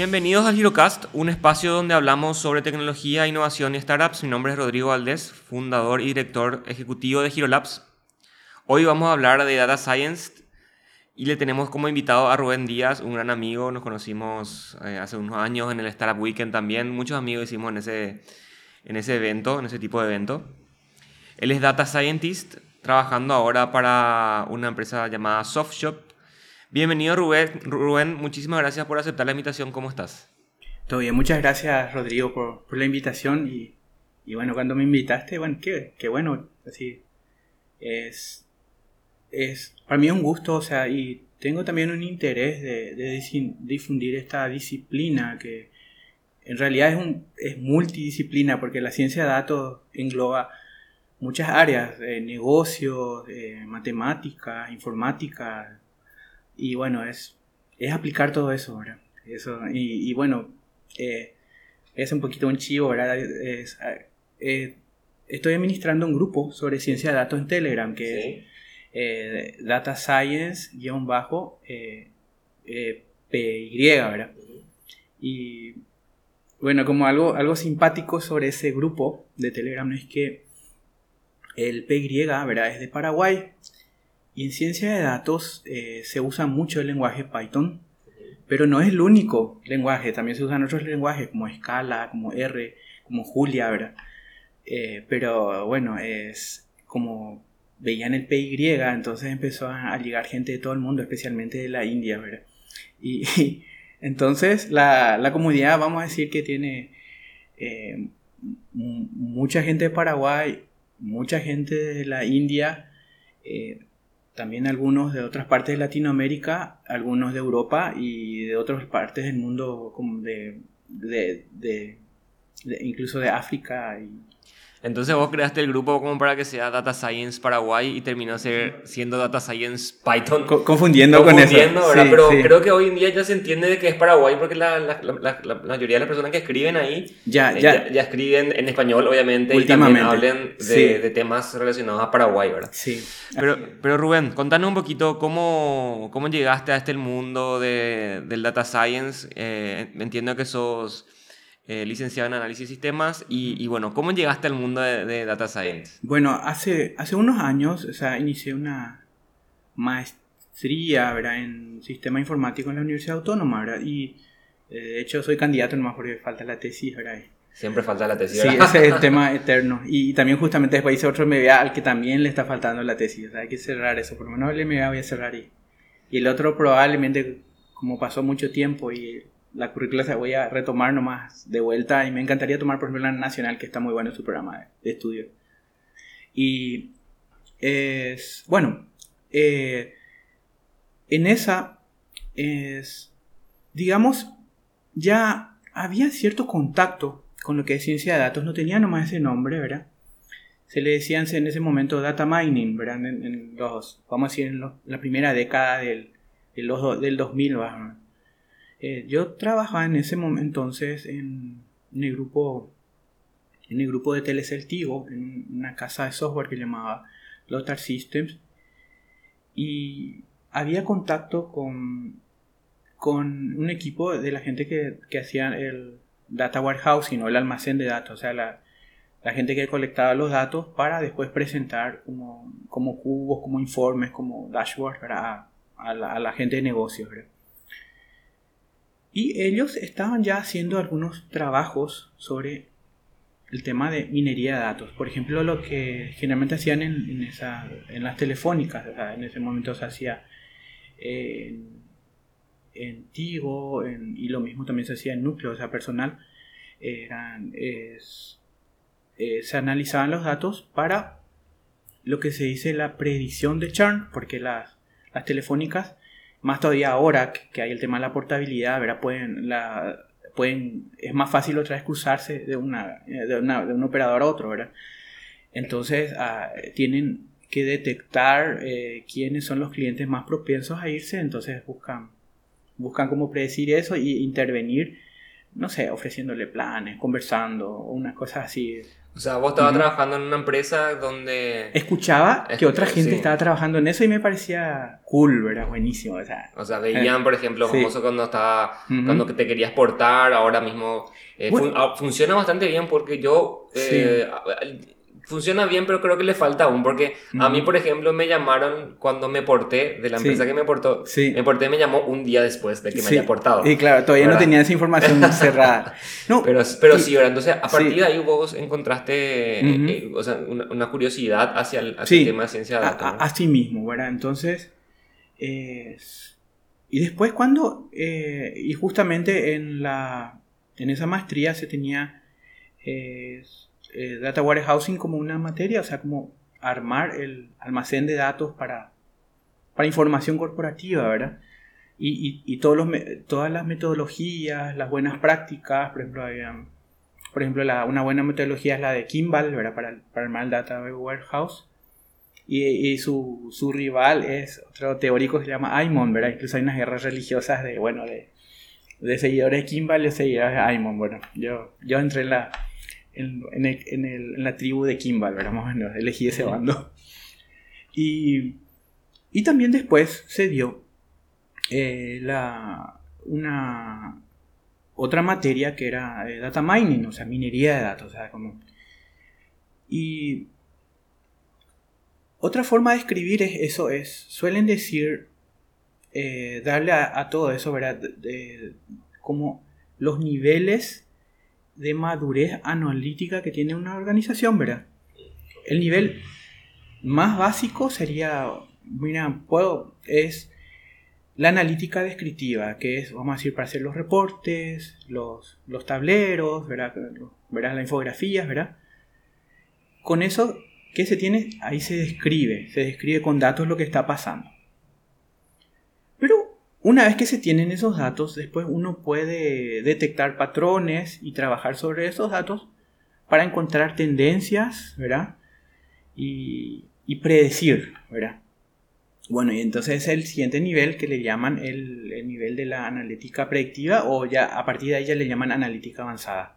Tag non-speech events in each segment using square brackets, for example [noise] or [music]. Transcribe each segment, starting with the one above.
Bienvenidos al Girocast, un espacio donde hablamos sobre tecnología, innovación y startups. Mi nombre es Rodrigo Valdés, fundador y director ejecutivo de Girolabs. Hoy vamos a hablar de Data Science y le tenemos como invitado a Rubén Díaz, un gran amigo. Nos conocimos eh, hace unos años en el Startup Weekend también. Muchos amigos hicimos en ese, en ese evento, en ese tipo de evento. Él es Data Scientist, trabajando ahora para una empresa llamada SoftShop Bienvenido Rubén. Rubén, muchísimas gracias por aceptar la invitación. ¿Cómo estás? Todo bien, muchas gracias Rodrigo por, la invitación y, y, bueno, cuando me invitaste, bueno, qué, qué bueno, así es, es, para mí es un gusto, o sea, y tengo también un interés de, de difundir esta disciplina que en realidad es, un, es multidisciplina porque la ciencia de datos engloba muchas áreas, eh, negocios, eh, matemáticas, informática, y bueno, es, es aplicar todo eso, ¿verdad? Eso, y, bueno, eh, es un poquito un chivo, ¿verdad? Eh, estoy administrando un grupo sobre ciencia de datos en Telegram, que es eh, Data Science-PY, ¿verdad? Y bueno, como algo, algo simpático sobre ese grupo de Telegram es que el PY, ¿verdad? Es de Paraguay y en ciencia de datos eh, se usa mucho el lenguaje Python, pero no es el único lenguaje, también se usan otros lenguajes como Scala, como R, como Julia, ¿verdad? Eh, pero bueno, es como veían el PY, entonces empezó a, llegar gente de todo el mundo, especialmente de la India, ¿verdad? Y, entonces la, la, comunidad, vamos a decir que tiene eh, mucha gente de Paraguay, mucha gente de la India, también algunos de otras partes de Latinoamérica, algunos de Europa y de otras partes del mundo, como de, de, incluso de África y, entonces vos creaste el grupo como para que sea Data Science Paraguay y terminó ser, siendo Data Science Python. confundiendo, con eso. ¿verdad? Pero creo que hoy en día ya se entiende de que es Paraguay porque la, la, la, mayoría de las personas que escriben ahí ya, eh, ya. ya, escriben en español, obviamente, y también hablen de, de, temas relacionados a Paraguay, ¿verdad? Sí. Pero, pero Rubén, contanos un poquito cómo, cómo llegaste a este mundo de, del Data Science. Eh, entiendo que sos eh, licenciado en análisis de sistemas y, bueno, ¿cómo llegaste al mundo de, data science? Bueno, hace, hace unos años, o sea, inicié una maestría, ¿verdad? En sistema informático en la Universidad Autónoma, ¿verdad? Y eh, de hecho soy candidato nomás porque falta la tesis, ¿verdad? Siempre falta la tesis. Sí, ese es el [laughs] tema eterno. Y también justamente después hice otro MBA al que también le está faltando la tesis. O sea, hay que cerrar eso. Por lo menos el MBA voy a cerrar y, y el otro probablemente, como pasó mucho tiempo y la currícula se voy a retomar nomás de vuelta y me encantaría tomar por ejemplo la nacional que está muy bueno su programa de, estudio. Y es bueno eh, en esa es digamos ya había cierto contacto con lo que es ciencia de datos no tenía nomás ese nombre verdad se le decían en ese momento data mining verdad en, los vamos a decir en la primera década del, del 2000 eh, yo trabajaba en ese momento entonces en, el grupo en grupo de Teleceltivo, en una casa de software que llamaba Lothar Systems, y había contacto con, con un equipo de la gente que, que hacía el data warehousing o el almacén de datos, o sea, la, la gente que colectaba los datos para después presentar como, como cubos, como informes, como dashboards a, la, a, la, gente de negocios. ¿verdad? Y ellos estaban ya haciendo algunos trabajos sobre el tema de minería de datos. Por ejemplo, lo que generalmente hacían en, en las telefónicas, en ese momento se hacía en, Tigo y lo mismo también se hacía en núcleo, o sea, personal. Eran, eh, se analizaban los datos para lo que se dice la predicción de churn, porque las, las telefónicas más todavía ahora que hay el tema de la portabilidad, ¿verdad? Pueden, la, pueden, es más fácil otra vez cruzarse de, una, de, una, de un operador a otro, ¿verdad? Entonces ah, tienen que detectar eh, quiénes son los clientes más propensos a irse, entonces buscan, buscan cómo predecir eso y intervenir, no sé, ofreciéndole planes, conversando, unas cosas así. O sea, vos estabas trabajando en una empresa donde... Escuchaba que otra gente estaba trabajando en eso y me parecía cool, ¿verdad? Buenísimo. O sea, o sea veían, por ejemplo, famoso cuando estaba... Cuando te querías portar, ahora mismo... Eh, ah, funciona bastante bien porque yo... Eh, funciona bien, pero creo que le falta aún, porque a mí, por ejemplo, me llamaron cuando me porté, de la empresa que me portó, sí. me porté me llamó un día después de que me haya portado. Y claro, todavía no tenía esa información [laughs] cerrada. No, pero, pero sí, ¿verdad? Entonces, a partir de ahí vos encontraste eh, o sea, una, curiosidad hacia el, tema de ciencia de datos. Así mismo, ¿verdad? Entonces, eh, y después cuando, eh, y justamente en, la, en esa maestría se tenía eh, data warehousing como una materia, o sea, como armar el almacén de datos para, para información corporativa, ¿verdad? Y, y, todos los, todas las metodologías, las buenas prácticas, por ejemplo, por ejemplo la, una buena metodología es la de Kimball, ¿verdad? Para, para armar el data warehouse. Y, y su, su, rival es otro teórico que se llama Aymon, ¿verdad? Incluso hay unas guerras religiosas de, bueno, de, de seguidores de Kimball y seguidores de Aymon. Bueno, yo, yo entré en la, en, en, la tribu de Kimball, ¿verdad? Más elegí ese bando. Y, y también después se dio eh, la, una otra materia que era eh, data mining, o sea, minería de datos, o sea, como... Y otra forma de escribir es eso es, suelen decir, eh, darle a, todo eso, ¿verdad? como los niveles de madurez analítica que tiene una organización, ¿verdad? El nivel más básico sería, mira, puedo, es la analítica descriptiva, que es, vamos a decir, para hacer los reportes, los, los tableros, ¿verdad? ¿verdad? Las infografías, ¿verdad? Con eso, ¿qué se tiene? Ahí se describe, se describe con datos lo que está pasando. Una vez que se tienen esos datos, después uno puede detectar patrones y trabajar sobre esos datos para encontrar tendencias, ¿verdad? Y, predecir, ¿verdad? Bueno, y entonces es el siguiente nivel que le llaman el, nivel de la analítica predictiva o ya a partir de ahí ya le llaman analítica avanzada.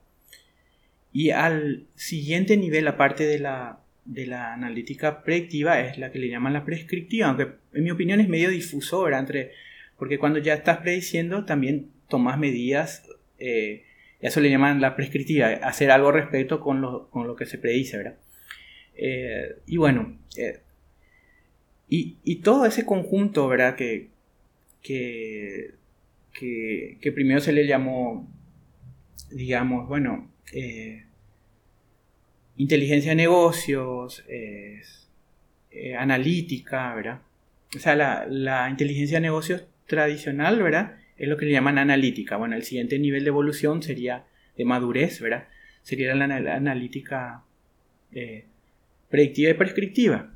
Y al siguiente nivel, aparte de la, de la analítica predictiva, es la que le llaman la prescriptiva, aunque en mi opinión es medio difuso, ¿verdad? Entre porque cuando ya estás prediciendo, también tomas medidas, eh, eso le llaman la prescriptiva, hacer algo respecto con lo, con lo que se predice, ¿verdad? Eh, y bueno, eh, y, y, todo ese conjunto, ¿verdad? Que, que, que, primero se le llamó, digamos, bueno, inteligencia de negocios, analítica, ¿verdad? O sea, la, la inteligencia de negocios tradicional, ¿verdad? Es lo que le llaman analítica. Bueno, el siguiente nivel de evolución sería de madurez, ¿verdad? Sería la, analítica eh, predictiva y prescriptiva.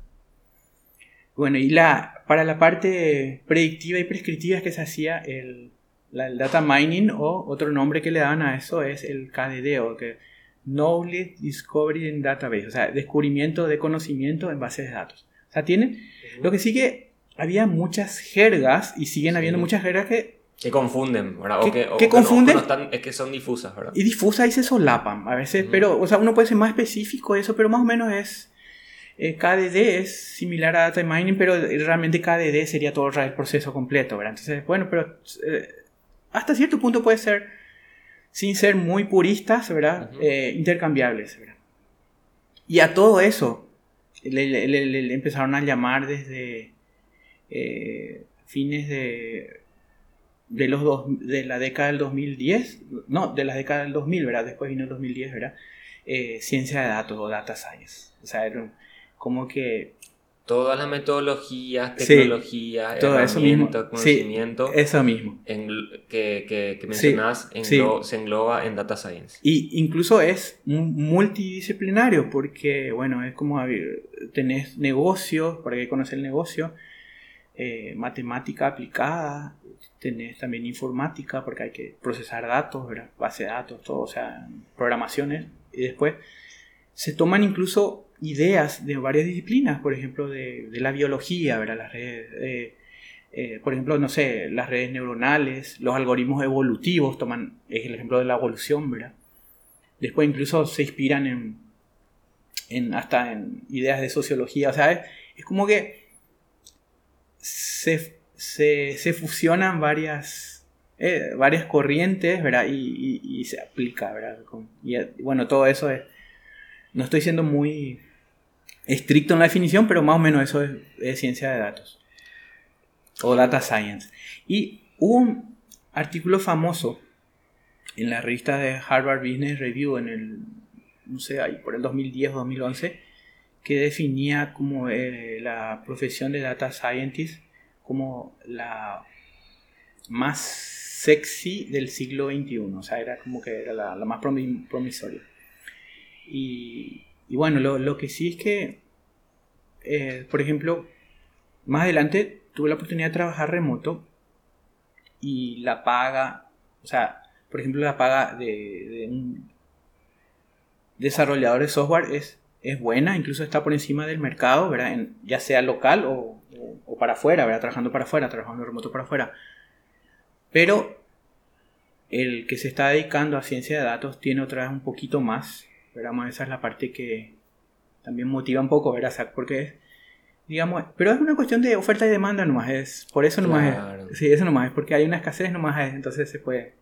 Bueno, y la, para la parte predictiva y prescriptiva es que se hacía el, data mining o otro nombre que le daban a eso es el KDD o que Knowledge Discovery in Database, o sea, descubrimiento de conocimiento en bases de datos. O sea, tiene, lo que sigue había muchas jergas y siguen habiendo muchas jergas que... Que confunden, ¿verdad? que, confunden. es que son difusas, ¿verdad? Y difusas y se solapan a veces, pero, o sea, uno puede ser más específico de eso, pero más o menos es... Eh, KDD es similar a data mining, pero realmente KDD sería todo el proceso completo, ¿verdad? Entonces, bueno, pero eh, hasta cierto punto puede ser, sin ser muy puristas, ¿verdad? Eh, intercambiables, ¿verdad? Y a todo eso le empezaron a llamar desde eh, fines de, de, los dos, de la década del 2010, no, de la década del 2000, ¿verdad? Después vino el 2010, ¿verdad? Eh, ciencia de datos o data science. O sea, como que... Todas las metodologías, tecnologías, todo eso mismo. conocimiento. eso mismo. En, que, que, que mencionas se engloba en data science. Y incluso es multidisciplinario porque, bueno, es como tenés negocios, para que conocer el negocio, eh, matemática aplicada, tenés también informática porque hay que procesar datos, base de datos, todo, o sea, programaciones. Y después se toman incluso ideas de varias disciplinas, por ejemplo, de, la biología, ¿verdad? Las redes, eh, eh, por ejemplo, no sé, las redes neuronales, los algoritmos evolutivos, toman, es el ejemplo de la evolución, ¿verdad? Después incluso se inspiran en, en, hasta en ideas de sociología. O sea, es, es como que se, se, fusionan varias, eh, varias corrientes, ¿verdad? Y, se aplica, ¿verdad? Bueno, todo eso es... No estoy siendo muy estricto en la definición, pero más o menos eso es, es ciencia de datos. O data science. Y hubo un artículo famoso en la revista de Harvard Business Review en el, no sé, ahí por el 2010 o 2011, que definía como eh, la profesión de data scientist como la más sexy del siglo XXI, o sea, era como que era la, más promisoria. Y, bueno, lo, que sí es que, eh, por ejemplo, más adelante tuve la oportunidad de trabajar remoto y la paga, o sea, por ejemplo, la paga de, de un desarrollador de software es, es buena, incluso está por encima del mercado, ya sea local o, o, o, para afuera, ¿verdad? Trabajando para afuera, trabajando remoto para afuera. Pero el que se está dedicando a ciencia de datos tiene otra vez un poquito más, ¿verdad? Esa es la parte que también motiva un poco, ¿verdad? Porque es, digamos, pero es una cuestión de oferta y demanda nomás, es, por eso nomás claro. es, sí, eso nomás es, porque hay una escasez nomás es, entonces se puede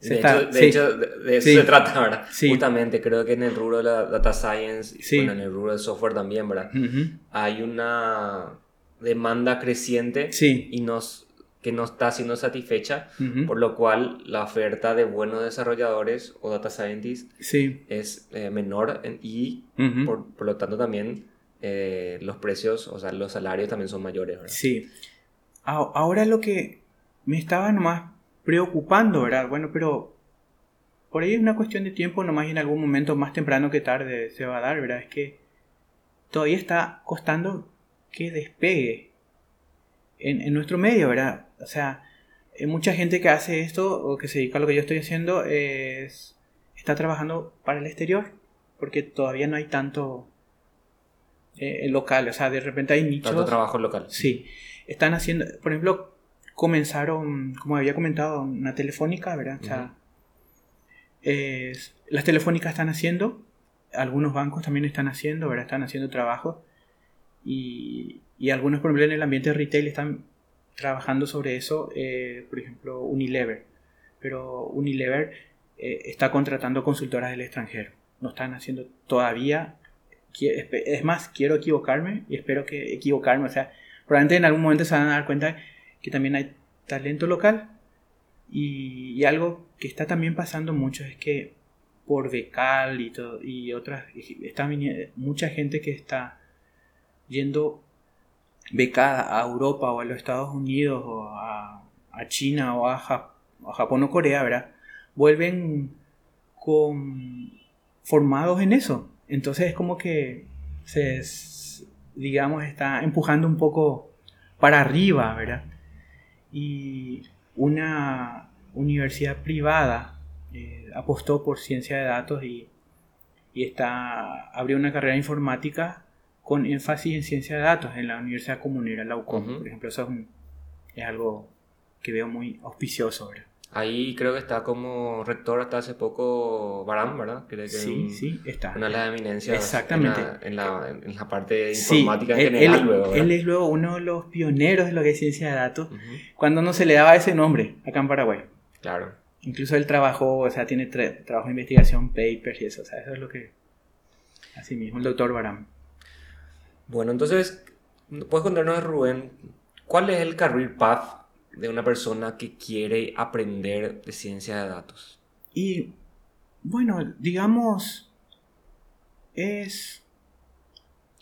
de, está, hecho, de, sí. hecho, de, eso sí. se trata, ¿verdad? Sí. Justamente, creo que en el rubro de la data science, y bueno, en el rubro del software también, ¿verdad? Uh -huh. Hay una demanda creciente y nos, que no está siendo satisfecha, uh -huh. por lo cual la oferta de buenos desarrolladores o data scientists es eh, menor y, uh -huh. por, por, lo tanto, también eh, los precios, o sea, los salarios también son mayores, ¿verdad? Sí. Ahora lo que me estaba nomás preocupando, ¿verdad? Bueno, pero por ahí es una cuestión de tiempo, nomás y en algún momento más temprano que tarde se va a dar, ¿verdad? Es que todavía está costando que despegue en, en nuestro medio, ¿verdad? O sea, hay mucha gente que hace esto o que se dedica a lo que yo estoy haciendo es, está trabajando para el exterior porque todavía no hay tanto eh, local, o sea, de repente hay nichos. Tanto trabajo local. Sí, están haciendo, por ejemplo, comenzaron, como había comentado, una telefónica, ¿verdad? O sea, uh -huh. eh, las telefónicas están haciendo, algunos bancos también están haciendo, ¿verdad? Están haciendo trabajo y, algunos, por ejemplo, en el ambiente retail están trabajando sobre eso, eh, por ejemplo, Unilever. Pero Unilever eh, está contratando consultoras del extranjero. No están haciendo todavía. Es más, quiero equivocarme y espero que equivocarme. O sea, probablemente en algún momento se van a dar cuenta que también hay talento local. Y, algo que está también pasando mucho es que por Becal y, todo, y otras, está mucha gente que está yendo becada a Europa o a los Estados Unidos o a, China o a, Jap a, Japón o Corea, ¿verdad? Vuelven con formados en eso. Entonces es como que se, digamos, está empujando un poco para arriba, ¿verdad? y una universidad privada eh, apostó por ciencia de datos y, y está, abrió una carrera informática con énfasis en ciencia de datos en la Universidad Comunera, la UCOM, uh -huh. por ejemplo. Eso es, un, es, algo que veo muy auspicioso. ¿verdad? Ahí creo que está como rector hasta hace poco Barán, ¿verdad? Creo que sí, un, sí, está. Una de las eminencias Exactamente. En, la, en, la, en la parte informática sí, en general. Él, luego, él, es luego uno de los pioneros de lo que es ciencia de datos, uh -huh. cuando no se le daba ese nombre acá en Paraguay. Claro. Incluso él trabajó, o sea, tiene trabajo de investigación, papers y eso, o sea, eso es lo que... Así mismo, el doctor Barán. Bueno, entonces, ¿puedes contarnos, Rubén, cuál es el career path de una persona que quiere aprender de ciencia de datos? Y bueno, digamos, es...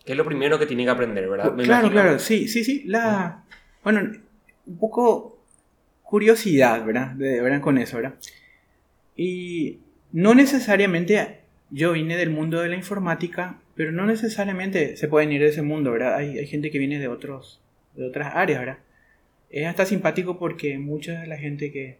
¿Qué es lo primero que tiene que aprender, verdad? Me claro, imagino. claro, sí, sí, sí. La, bueno, un poco curiosidad, ¿verdad? De, ¿verdad? Con eso, ¿verdad? Y no necesariamente yo vine del mundo de la informática, pero no necesariamente se pueden ir de ese mundo, ¿verdad? Hay, hay gente que viene de, otros, de otras áreas, ¿verdad? es hasta simpático porque mucha de la gente que,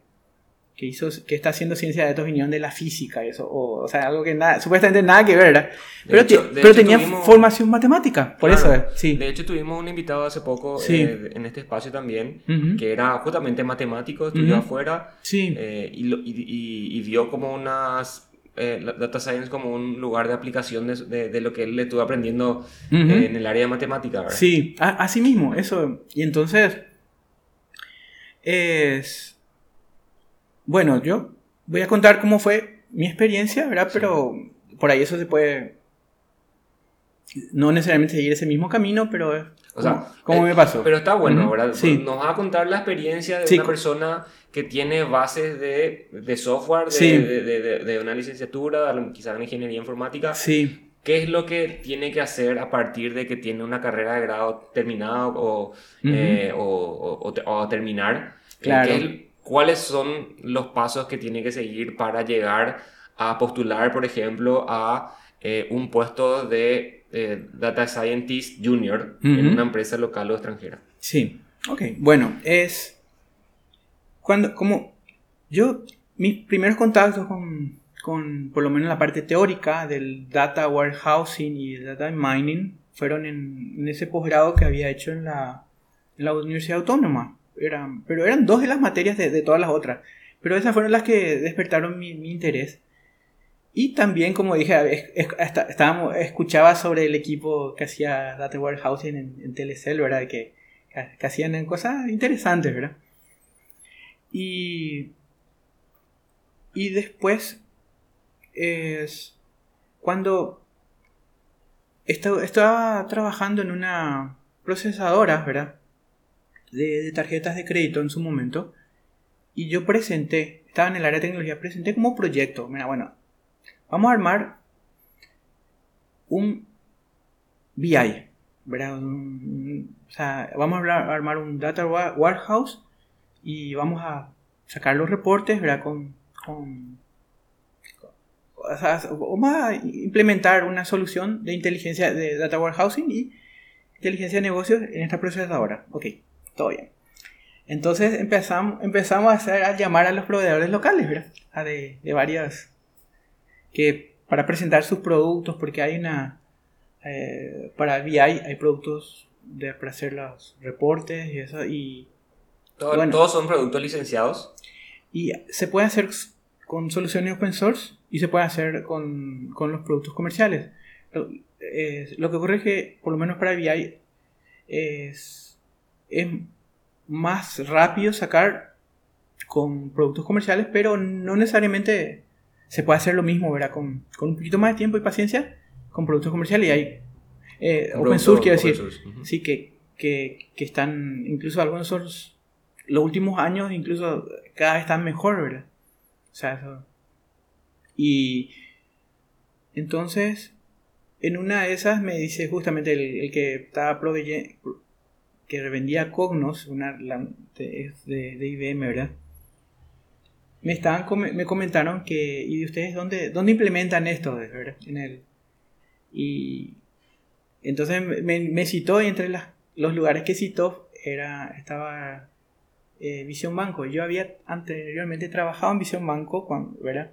que hizo que está haciendo ciencia de datos vinieron de la física eso o, o sea algo que nada supuestamente nada que ver ¿verdad? pero, hecho, pero tenía tuvimos, formación matemática por claro, eso sí de hecho tuvimos un invitado hace poco sí. eh, en este espacio también uh -huh. que era justamente matemático estudió uh -huh. afuera sí. eh, y, y, y, y, vio como unas eh, data science como un lugar de aplicación de, de, lo que él estuvo aprendiendo en el área de matemática, ¿verdad? Sí, así mismo, eso. Y entonces, es... Bueno, yo voy a contar cómo fue mi experiencia, ¿verdad? Pero por ahí eso se puede... No necesariamente seguir ese mismo camino, pero... O sea, ¿cómo, me pasó? Pero está bueno, ¿verdad? Sí. Nos va a contar la experiencia de una persona que tiene bases de, de software, de, de, de, una licenciatura, quizás una ingeniería informática. Sí. ¿Qué es lo que tiene que hacer a partir de que tiene una carrera de grado terminada o, eh, o, o, terminar? Claro. ¿Cuáles son los pasos que tiene que seguir para llegar a postular, por ejemplo, a eh, un puesto de eh, Data Scientist Junior en una empresa local o extranjera? Sí, ok. Bueno, es cuando, como yo, mis primeros contactos con, con, por lo menos la parte teórica del data warehousing y data mining fueron en, ese posgrado que había hecho en la, en la Universidad Autónoma. Eran, pero eran dos de las materias de, de todas las otras. Pero esas fueron las que despertaron mi, mi interés. Y también, como dije, estábamos, escuchaba sobre el equipo que hacía Data Warehousing en, en ¿verdad? Que, que hacían cosas interesantes, ¿verdad? Y, y después es cuando estaba trabajando en una procesadora, ¿verdad? De, tarjetas de crédito en su momento. Y yo presenté, estaba en el área de tecnología, presenté como proyecto. Mira, bueno, vamos a armar un BI, ¿verdad? o sea, vamos a armar un data warehouse y vamos a sacar los reportes, ¿verdad? Con, o sea, vamos a implementar una solución de inteligencia de data warehousing y inteligencia de negocios en esta procesadora. Ok, todo bien. Entonces empezamos, empezamos a, hacer, a llamar a los proveedores locales, ¿verdad? A de varias que para presentar sus productos, porque hay una eh, para VI hay productos de, para hacer los reportes y eso y ¿Todos son productos licenciados? Y se puede hacer con soluciones open source y se puede hacer con, con los productos comerciales. Lo, lo, que ocurre es que, por lo menos para VI, es, es más rápido sacar con productos comerciales, pero no necesariamente se puede hacer lo mismo, ¿verdad? Con, con un poquito más de tiempo y paciencia con productos comerciales y hay eh, open source, quiero decir, sí, que, que, que, están, incluso algunos los últimos años incluso cada vez están mejor, ¿verdad? O sea, eso. Y entonces, en una de esas me dice justamente el, que estaba proveyendo, que revendía Cognos, una de, de, IBM, ¿verdad? Me, estaban, me comentaron que, ¿y de ustedes dónde, dónde implementan esto, ¿verdad? En el, y entonces me, me citó y entre las, los lugares que citó era, estaba eh, Visión Banco. Yo había anteriormente trabajado en Visión Banco, cuando, ¿verdad?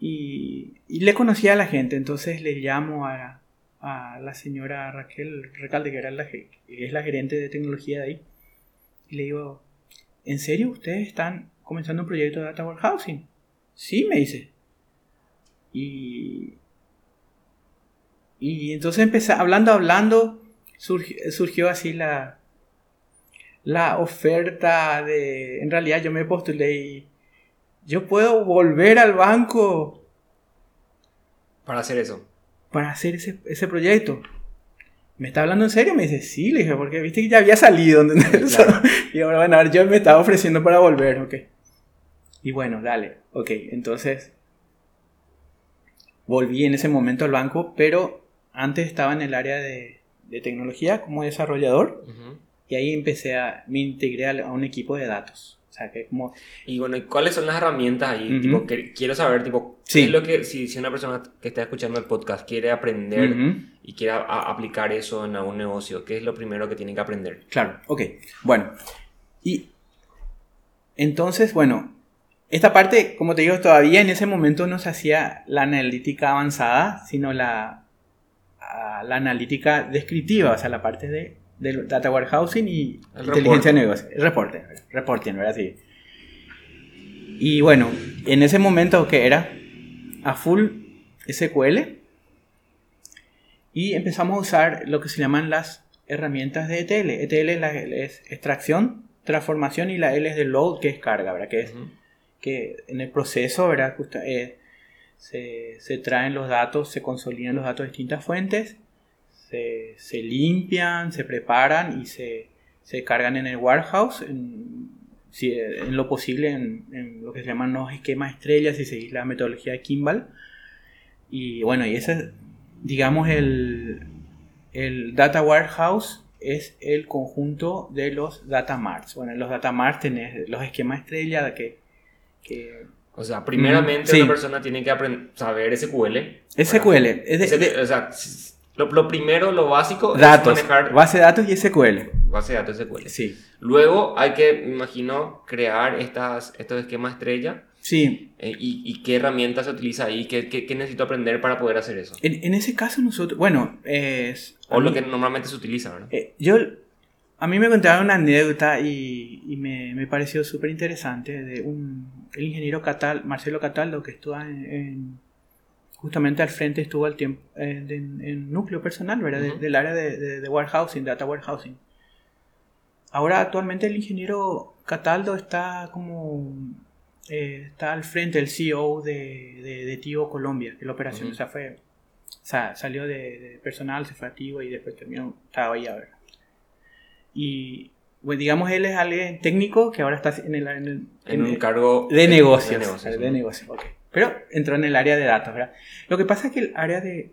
Y, le conocía a la gente, entonces le llamo a, a la señora Raquel Recalde, que, era la, es la gerente de tecnología de ahí, y le digo, ¿en serio ustedes están comenzando un proyecto de Data Warehousing? Sí, me dice. Y, y entonces empecé, hablando, hablando, surgió así la, la oferta de... En realidad yo me postulé y yo puedo volver al banco. Para hacer eso. Para hacer ese, ese proyecto. ¿Me está hablando en serio? Me dice, sí, le dije, porque viste que ya había salido. [laughs] y ahora, bueno, a ver, yo me estaba ofreciendo para volver, ok. Y bueno, dale, ok. Entonces, volví en ese momento al banco, pero antes estaba en el área de, de tecnología como desarrollador. Y ahí empecé a, me integré a, un equipo de datos. O sea, que como... Y bueno, ¿cuáles son las herramientas ahí? tipo, que, quiero saber, tipo, ¿qué es lo que, si, si, una persona que está escuchando el podcast quiere aprender y quiere aplicar eso en algún negocio, ¿qué es lo primero que tiene que aprender? Claro, ok. Bueno, y entonces, bueno, esta parte, como te digo, todavía en ese momento no se hacía la analítica avanzada, sino la, la analítica descriptiva, o sea, la parte de del data warehousing y inteligencia de negocios. Reporte, reporting, ¿verdad? Sí. Y bueno, en ese momento que era, a full SQL y empezamos a usar lo que se llaman las herramientas de ETL. ETL es, la, es extracción, transformación y la L es de load, que es carga, ¿verdad? Que es que en el proceso, ¿verdad? Eh, se, se, traen los datos, se consolidan los datos de distintas fuentes, se, se limpian, se preparan y se, se, cargan en el warehouse, en, si, en lo posible en, en, lo que se llaman los esquemas estrellas y seguir la metodología de Kimball. Y bueno, y ese digamos, el, el Data Warehouse es el conjunto de los data marts. Bueno, en los data marts tenés los esquemas estrella que... que o sea, primeramente una persona tiene que aprender, saber SQL. SQL. o sea, lo, lo, primero, lo básico datos, es manejar... Base de datos y SQL. Base de datos SQL. Sí. Luego hay que, me imagino, crear estas, estos esquemas estrella Sí. Eh, y, qué herramientas se utiliza ahí? ¿Qué, qué, necesito aprender para poder hacer eso? En, en ese caso nosotros, bueno, es... O lo que normalmente se utiliza, ¿verdad? Eh, yo, a mí me contaron una anécdota y, y me, me, pareció súper interesante de un, el ingeniero Catal, Marcelo Cataldo, que estuvo en, justamente al frente, estuvo al tiempo en, núcleo personal, ¿verdad? del área de, de, warehousing, data warehousing. Ahora actualmente el ingeniero Cataldo está como eh, está al frente el CEO de, de, Tigo Colombia, que la operación, o sea, fue, o sea, salió de, personal, se fue a Tigo y después terminó, estaba ahí a ver. Y, pues digamos, él es alguien técnico que ahora está en, el, en, en, un cargo de negocios. De negocios, Pero entró en el área de datos, ¿verdad? Lo que pasa es que el área de,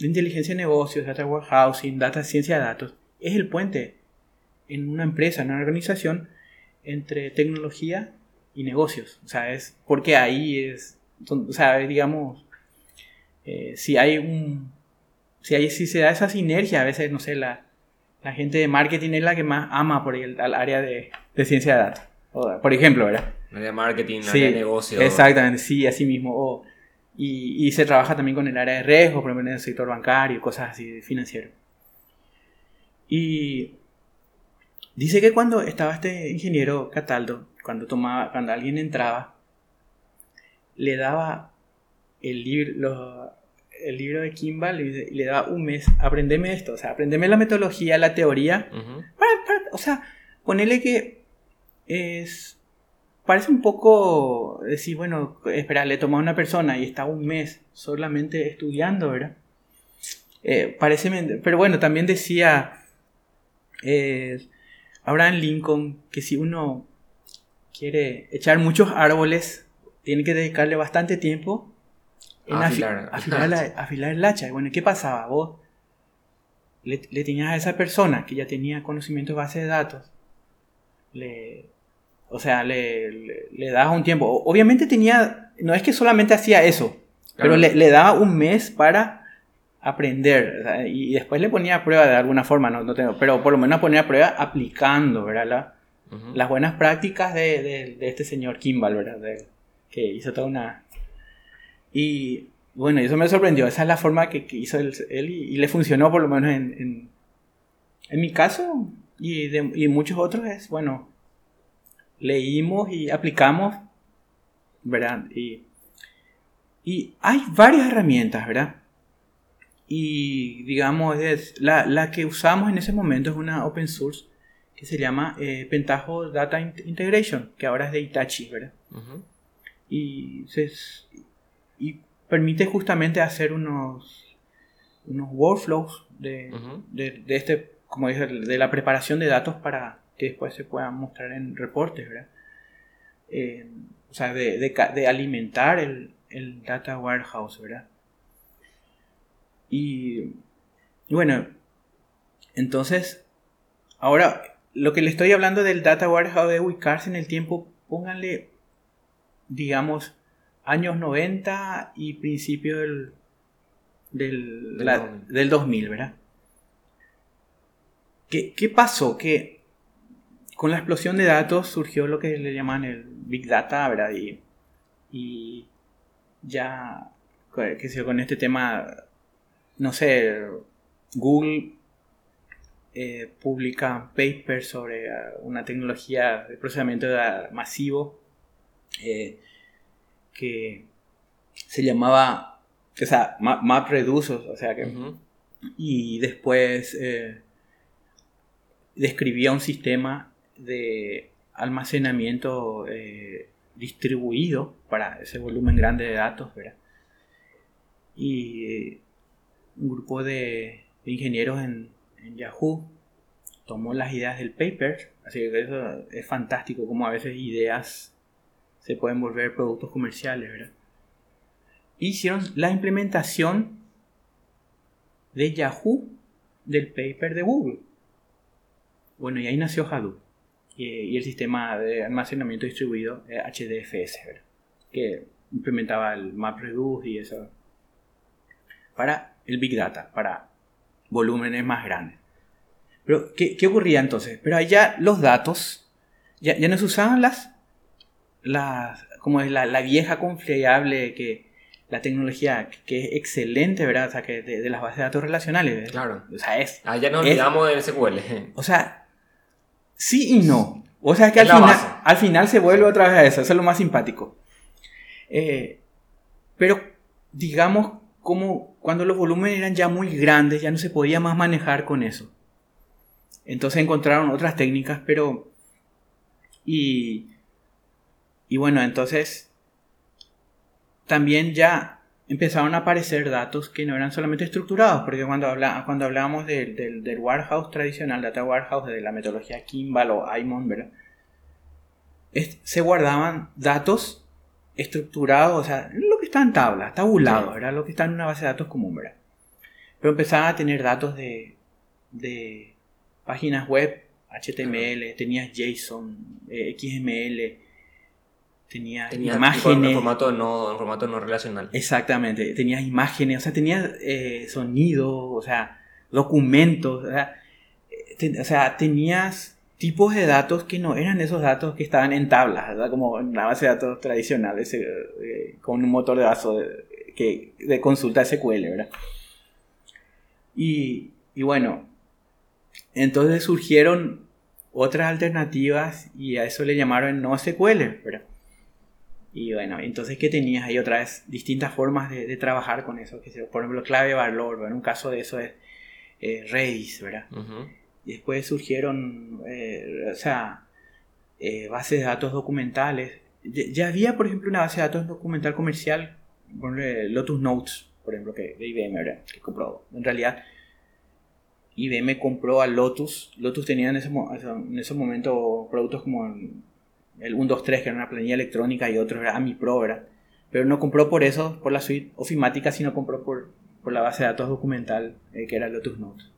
de inteligencia de negocios, data warehousing, data ciencia de datos, es el puente en una empresa, en una organización, entre tecnología y negocios. O sea, es porque ahí es, o sea, digamos, eh, si hay un, si, hay, si se da esa sinergia, a veces, no sé, la, la gente de marketing es la que más ama por el al área de, de, ciencia de datos. por ejemplo, ¿verdad? Área de marketing, área de negocio. Exactamente, sí, así mismo. y, y, se trabaja también con el área de riesgo, por ejemplo, en el sector bancario, cosas así, financiero. Y dice que cuando estaba este ingeniero Cataldo, cuando tomaba, cuando alguien entraba, le daba el libro, el libro de Kimball y le, daba un mes, aprendeme esto, o sea, aprendeme la metodología, la teoría, o sea, ponele que es, parece un poco decir, bueno, espera, le tomó a una persona y está un mes solamente estudiando, ¿verdad? Eh, parece, pero bueno, también decía eh, Abraham Lincoln que si uno quiere echar muchos árboles, tiene que dedicarle bastante tiempo en afilar, [laughs] afilar, el hacha. Bueno, ¿qué pasaba? Vos le, tenías a esa persona que ya tenía conocimiento de base de datos, le, o sea, le, le, dabas un tiempo. Obviamente tenía, no es que solamente hacía eso, pero le, le, daba un mes para aprender y después le ponía a prueba de alguna forma, no, no tengo, pero por lo menos ponía a prueba aplicando, ¿verdad? La, las buenas prácticas de, de, este señor Kimball, ¿verdad? que hizo toda una... Y bueno, eso me sorprendió. Esa es la forma que, hizo él, y, le funcionó por lo menos en, en, en mi caso y, de, y muchos otros es, bueno, leímos y aplicamos, ¿verdad? Y, y hay varias herramientas, ¿verdad? Y digamos, es la, la que usamos en ese momento es una open source que se llama eh, Pentaho Data Integration, que ahora es de Itachi, ¿verdad? y, y permite justamente hacer unos, unos workflows de, de, este, como dije, de la preparación de datos para que después se puedan mostrar en reportes, ¿verdad? Eh, o sea, de, de, alimentar el, el, data warehouse, ¿verdad? Y, y bueno, entonces, ahora lo que le estoy hablando del data warehouse de ubicarse en el tiempo, pónganle, digamos, años 90 y principio del, del, del, 2000, ¿verdad? ¿Qué, ¿Qué, pasó? Que con la explosión de datos surgió lo que le llaman el Big Data, ¿verdad? Y, y ya, qué sé con este tema, no sé, Google eh, publican papers sobre eh, una tecnología de procesamiento masivo eh, que, se llamaba, o sea, o sea que... Y después eh, describía un sistema de almacenamiento eh, distribuido para ese volumen grande de datos, ¿verdad? Y un grupo de, ingenieros en, Yahoo tomó las ideas del paper, así que eso es fantástico, como a veces ideas se pueden volver productos comerciales, ¿verdad? Hicieron la implementación de Yahoo del paper de Google. Bueno, y ahí nació Hadoop y, el sistema de almacenamiento distribuido HDFS, ¿verdad? que implementaba el MapReduce y eso para el Big Data, para volúmenes más grandes. Pero, ¿qué, ocurría entonces? Pero allá los datos ya, ya no se usaban las, las como es la, vieja confiable que la tecnología que es excelente, ¿verdad? O sea, que de, las bases de datos relacionales. Claro. O sea, es. Ah, ya nos olvidamos del SQL. [laughs] O sea, sí y no. O sea, que al final, al final, se vuelve otra vez a eso. Eso es lo más simpático. Eh, pero, digamos, como cuando los volúmenes eran ya muy grandes, ya no se podía más manejar con eso. Entonces encontraron otras técnicas, pero... Y, y bueno, entonces también ya empezaron a aparecer datos que no eran solamente estructurados, porque cuando, habla, cuando hablábamos del, del, warehouse tradicional, data warehouse, de la metodología Kimball o Aimon, ¿verdad? se guardaban datos estructurados, o sea, está en tabla, tabulado, ¿verdad? Lo que está en una base de datos común, ¿verdad? Pero empezaban a tener datos de, de páginas web, HTML, tenías JSON, eh, XML, tenías imágenes. En formato, no, en formato no relacional. Exactamente, tenías imágenes, o sea, tenías eh, sonidos, o sea, documentos, o sea, eh, o sea, tenías tipos de datos que no eran esos datos que estaban en tablas, ¿verdad? como en la base de datos tradicional, eh, con un motor de vaso de, que, de consulta SQL, ¿verdad? Y, y, bueno, entonces surgieron otras alternativas y a eso le llamaron no SQL, ¿verdad? Y bueno, entonces, ¿qué tenías ahí otra vez? Distintas formas de, trabajar con eso. Que por ejemplo, clave valor, en un caso de eso es eh, Redis, ¿verdad? Y después surgieron, eh, o sea, eh, bases de datos documentales. Ya, había, por ejemplo, una base de datos documental comercial, Lotus Notes, por ejemplo, que, de IBM, ¿verdad? Que compró. En realidad, IBM compró a Lotus. Lotus tenía en ese, en ese momento productos como el 123, que era una planilla electrónica, y otro era AmiPro, ¿verdad? Pero no compró por eso, por la suite ofimática, sino compró por, por la base de datos documental, eh, que era Lotus Notes.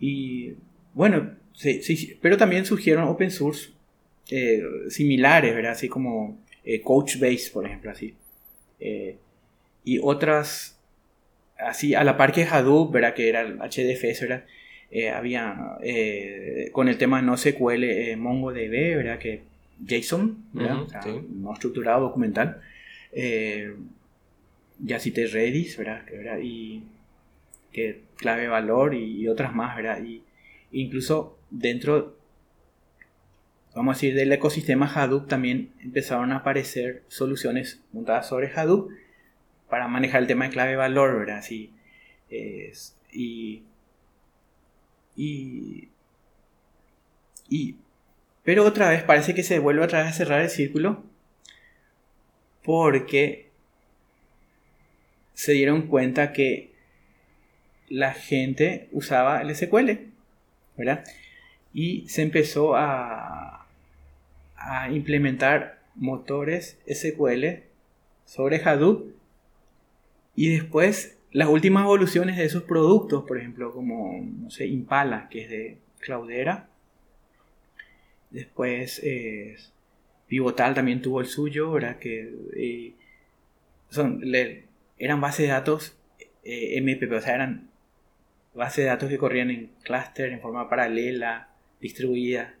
Y bueno, sí, sí, pero también surgieron open source eh, similares, ¿verdad? Así como eh, Couchbase, por ejemplo, así. Eh, y otras, así a la par que Hadoop, ¿verdad? Que era HDFS, ¿verdad? había con el tema no SQL MongoDB, ¿verdad? Que JSON, ¿verdad? No estructurado, documental. ya cité Redis, ¿verdad? Y que clave valor y, otras más, ¿verdad? Y incluso dentro, vamos a decir, del ecosistema Hadoop también empezaron a aparecer soluciones montadas sobre Hadoop para manejar el tema de clave valor, ¿verdad? y, y, y, pero otra vez parece que se vuelve otra vez a cerrar el círculo porque se dieron cuenta que la gente usaba el SQL, ¿verdad? Y se empezó a, a implementar motores SQL sobre Hadoop y después las últimas evoluciones de esos productos, por ejemplo, como, no sé, Impala, que es de Cloudera. Después Pivotal también tuvo el suyo, ¿verdad? Que eh, son, eran bases de datos eh, MPP, o sea, eran bases de datos que corrían en clúster, en forma paralela, distribuida,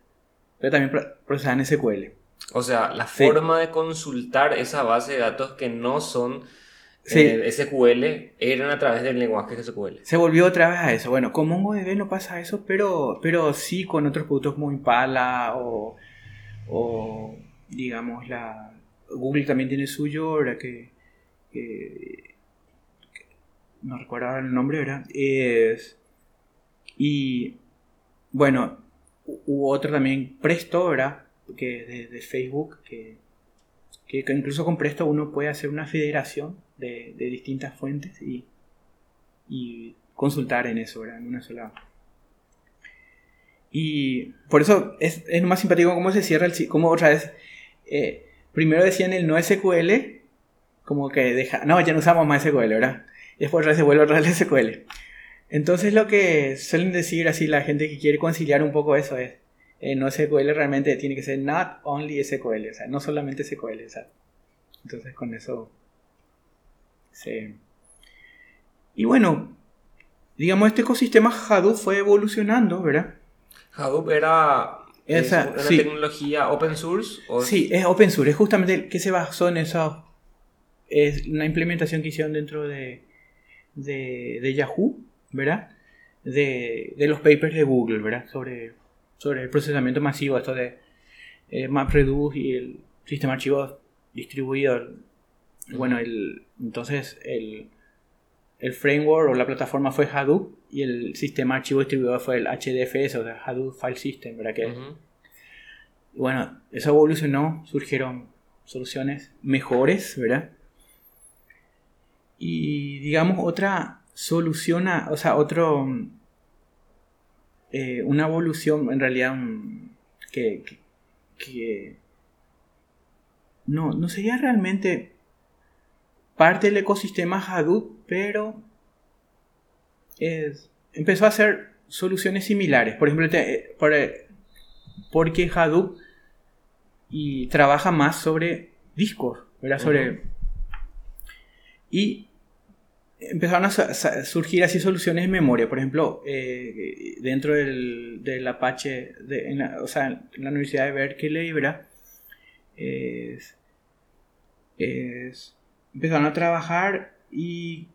pero también procesaban SQL. O sea, la forma de consultar esa base de datos que no son eh, SQL eran a través del lenguaje SQL. Se volvió otra vez a eso. Bueno, con MongoDB no pasa eso, pero, pero sí con otros productos como Impala o, o digamos, la Google también tiene suyo, ahora que no recuerdo el nombre, ¿verdad? Es, y bueno, hubo otro también, Presto, ¿verdad? Que de, de Facebook, que, que, incluso con Presto uno puede hacer una federación de, de distintas fuentes y, y, consultar en eso, ¿verdad? En una sola. Y por eso es, es más simpático cómo se cierra el cómo otra vez. Eh, primero decían el no SQL, como que deja. No, ya no usamos más SQL, ¿verdad? Y después otra vez se vuelve otra vez SQL. Entonces lo que suelen decir así la gente que quiere conciliar un poco eso es, eh, no SQL realmente tiene que ser not only SQL, o sea, no solamente SQL, o sea, entonces con eso se... Y bueno, digamos, este ecosistema Hadoop fue evolucionando, ¿verdad? Hadoop era Esa, una tecnología open source. ¿o? Sí, es open source, es justamente que se basó en eso, es una implementación que hicieron dentro de, de, de Yahoo ¿verdad? De, de, los papers de Google, ¿verdad? Sobre, sobre el procesamiento masivo, esto de eh, MapReduce y el sistema de archivos distribuido. Bueno, el, entonces el, el framework o la plataforma fue Hadoop y el sistema archivo distribuido fue el HDFS, o sea, Hadoop File System, ¿verdad? Que, Bueno, eso evolucionó, surgieron soluciones mejores, ¿verdad? Y digamos, otra, soluciona, o sea, otro, eh, una evolución en realidad que, que, no, no sería realmente parte del ecosistema Hadoop, pero es, empezó a hacer soluciones similares. Por ejemplo, eh, porque Hadoop y trabaja más sobre discos, ¿verdad? Sobre, y empezaron a surgir así soluciones en memoria. Por ejemplo, eh, dentro del, del Apache, de, en la, o sea, en la Universidad de Berkeley, ¿verdad? Empezaron a trabajar y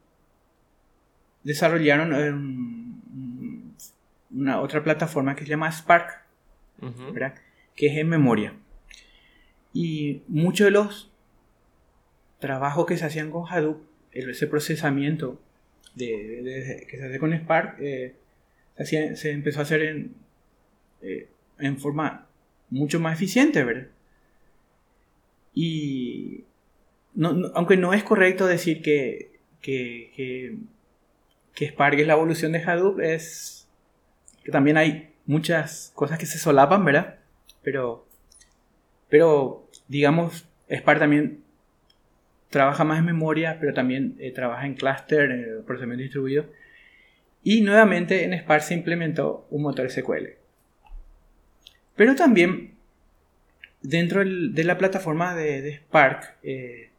desarrollaron em, una otra plataforma que se llama Spark, ¿verdad? Que es en memoria. Y muchos de los trabajos que se hacían con Hadoop ese procesamiento de, que se hace con Spark eh, se, empezó a hacer en, eh, en forma mucho más eficiente, ¿verdad? Y aunque no es correcto decir que, que, que, Spark es la evolución de Hadoop, es que también hay muchas cosas que se solapan, ¿verdad? Pero, pero digamos, Spark también trabaja más en memoria, pero también eh, trabaja en cluster, en procesamiento distribuido. Y nuevamente en Spark se implementó un motor SQL. Pero también dentro de la plataforma de, Spark eh,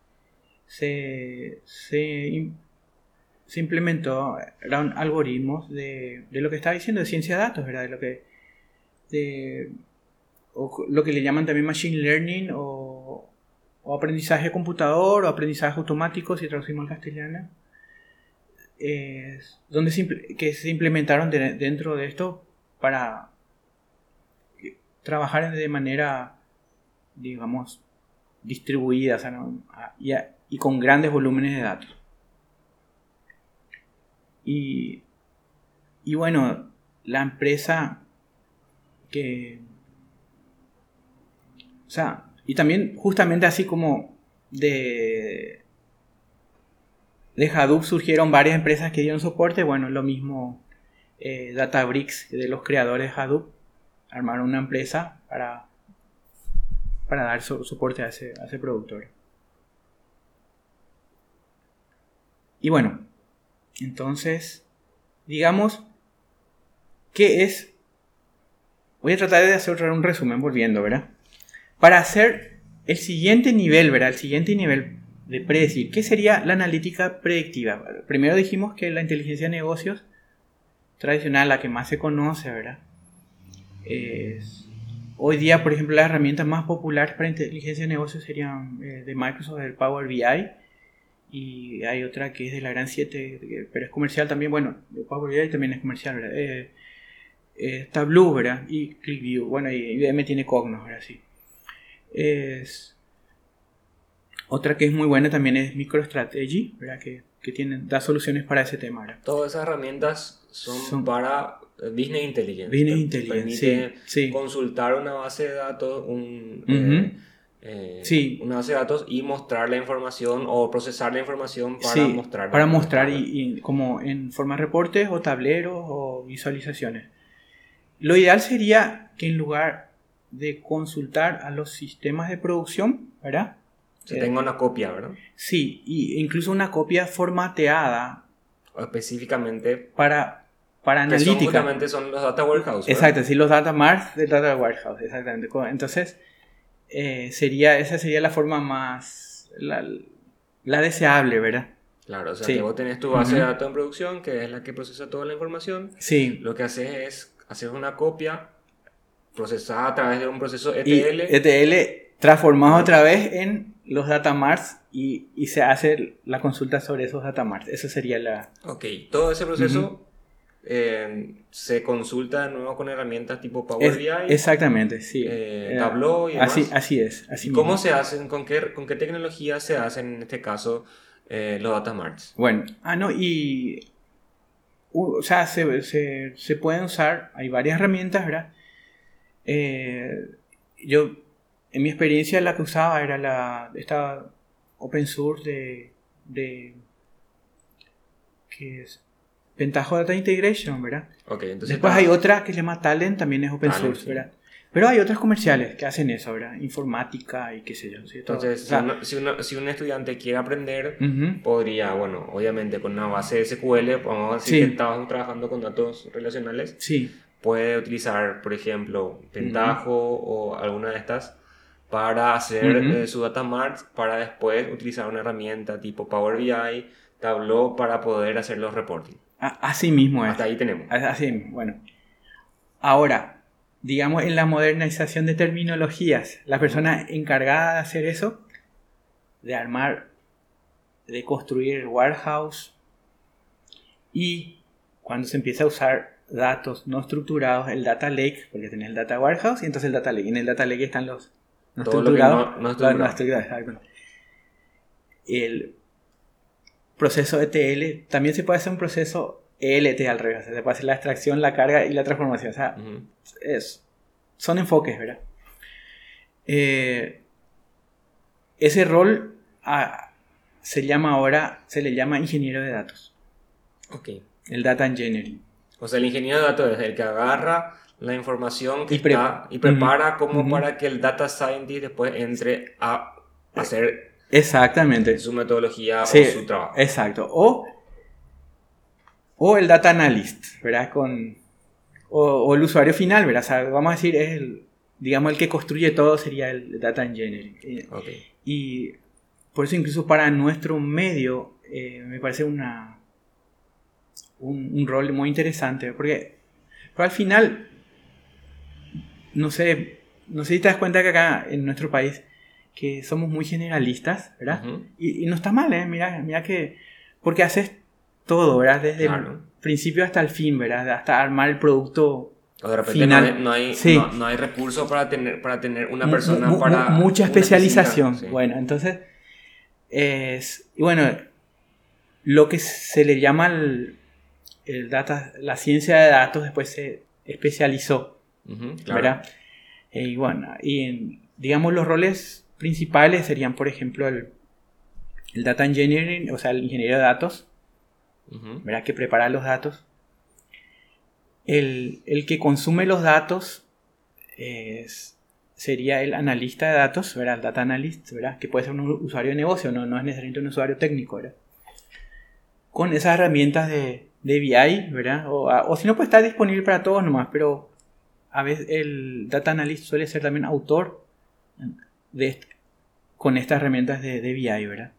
se, se, implementó algoritmos de, lo que estaba diciendo de ciencia de datos, ¿verdad? De lo que, de, lo que le llaman también machine learning o o aprendizaje computador o aprendizaje automático, si traducimos al castellano, donde se, que se implementaron dentro de esto para trabajar de manera, digamos, distribuida y, con grandes volúmenes de datos. Y, y bueno, la empresa que... O sea, y también justamente así como de, de Hadoop surgieron varias empresas que dieron soporte, bueno, lo mismo eh, Databricks de los creadores de Hadoop armaron una empresa para, para dar soporte a ese, a ese productor. Y bueno, entonces, digamos, ¿qué es? Voy a tratar de hacer un resumen volviendo, ¿verdad? Para hacer el siguiente nivel, ¿verdad? El siguiente nivel de predecir. ¿Qué sería la analítica predictiva? Primero dijimos que la inteligencia de negocios tradicional, la que más se conoce, ¿verdad? hoy día, por ejemplo, las herramientas más populares para inteligencia de negocios serían eh, de Microsoft, el Power BI. Y hay otra que es de la Gran 7, pero es comercial también. Bueno, el Power BI también es comercial, ¿verdad? Eh, eh, ¿verdad? Y ClickView. Bueno, y IBM tiene Cognos, ¿verdad? Sí es... Otra que es muy buena también es MicroStrategy, ¿verdad? Que, que tiene, da soluciones para ese tema. ¿verdad? Todas esas herramientas son, Son- para Business Intelligence. Business Te Intelligence, permite sí, sí. consultar una base de datos, un, eh, eh, Sí. una base de datos y mostrar la información o procesar la información para Sí, mostrar. para mostrar y, y como en forma de reportes o tableros o visualizaciones. Lo ideal sería que en lugar de consultar a los sistemas de producción, ¿verdad? Se Eh, tenga una copia, ¿verdad? Sí, y incluso una copia formateada O específicamente. para, para Que son analítica. justamente son los data warehouse. ¿verdad? Exacto, sí, los data marts del data warehouse, exactamente. Entonces, eh, sería, esa sería la forma más, la, la deseable, ¿verdad? Claro, o sea Sí. que vos tenés tu base de Ujú. datos en producción, que es la que procesa toda la información. Sí. Lo que haces es hacer una copia procesada a través de un proceso Y ETL. ETL transformado otra vez en los data marts y, y se hace la consulta sobre esos data marts. Eso sería la... Ok, todo ese proceso eh, se consulta de nuevo con herramientas tipo Power es- BI, exactamente, sí. eh, Eh, Tableau y demás. así, así es. Así ¿Y ¿Cómo se hacen? ¿Con qué, ¿Con qué tecnología se hacen en este caso eh, los data marts? Bueno, ah, no, y. o sea, se, se, se pueden usar, hay varias herramientas, ¿verdad? Yo, en mi experiencia, la que usaba era la. Esta open source de. de que es. Pentaho Data Integration, ¿verdad? Ok, entonces Después está- hay otra que se llama Talent, también es open Talent, source, sí. ¿verdad? Pero hay otras comerciales que hacen eso, ¿verdad? Informática y qué sé yo. ¿sí? Entonces, si, uno- si, uno- si un estudiante quiere aprender, ujú. podría, bueno, obviamente con una base de SQL, vamos a decir Sí. que estamos trabajando con datos relacionales, Sí, puede utilizar, por ejemplo, Pentaho o alguna de estas para hacer Ujú. eh, su data mart para después utilizar una herramienta tipo Power BI, Tableau para poder hacer los reporting. Así mismo es. Hasta ahí tenemos. Así, bueno. Ahora, digamos en la modernización de terminologías, la persona encargada de hacer eso, de armar, de construir el warehouse y cuando se empieza a usar datos no estructurados, el data lake, porque tenés el data warehouse y entonces el data lake. Y en el data lake están los no Todo lo que estructurados. no- no estructurado. El proceso ETL también se puede hacer un proceso ELT al revés. o sea, se puede hacer la extracción, la carga y la transformación. O sea, es- son enfoques, ¿verdad? Eh, ese rol ah, se llama ahora, se le llama ingeniero de datos, Ok. el data engineering. O sea, el ingeniero de datos es el que agarra la información que Y pre- está y prepara como para que el data scientist después entre a hacer Exactamente. su metodología Sí, o su trabajo. Exacto. O, o el data analyst, ¿verdad? Con, o, o el usuario final, ¿verdad? O sea, vamos a decir, es el, digamos, el que construye todo sería el data engineering. Eh, Ok. Y por eso incluso para nuestro medio eh, me parece una, un, un rol muy interesante, porque pero al final, no sé, no sé si te das cuenta que acá en nuestro país que somos muy generalistas, ¿verdad? Ujú. Y, y no está mal, ¿eh? Mira, mira que... Porque haces todo, ¿verdad? Desde Claro. el principio hasta el fin, ¿verdad? Hasta armar el producto. O de repente Final. no hay, no hay, Sí. no, no hay recursos para tener, para tener una persona mu- mu- para... mucha especialización. sí. Bueno, entonces... Es, y bueno, lo que se le llama el, el data, la ciencia de datos después se especializó, Ujú, claro. ¿verdad? Y bueno, y en- digamos los roles principales serían, por ejemplo, el, el data engineering, o sea, el ingeniero de datos, Ujú. ¿verdad? Que prepara los datos. El, el que consume los datos es- sería el analista de datos, ¿verdad? El data analyst, ¿verdad? Que puede ser un usuario de negocio, no, no es necesariamente un usuario técnico, ¿verdad? Con esas herramientas de, de BI, ¿verdad? O, o si no, puede estar disponible para todos nomás, pero a veces el data analyst suele ser también autor de, est- con estas herramientas de, de BI, ¿verdad?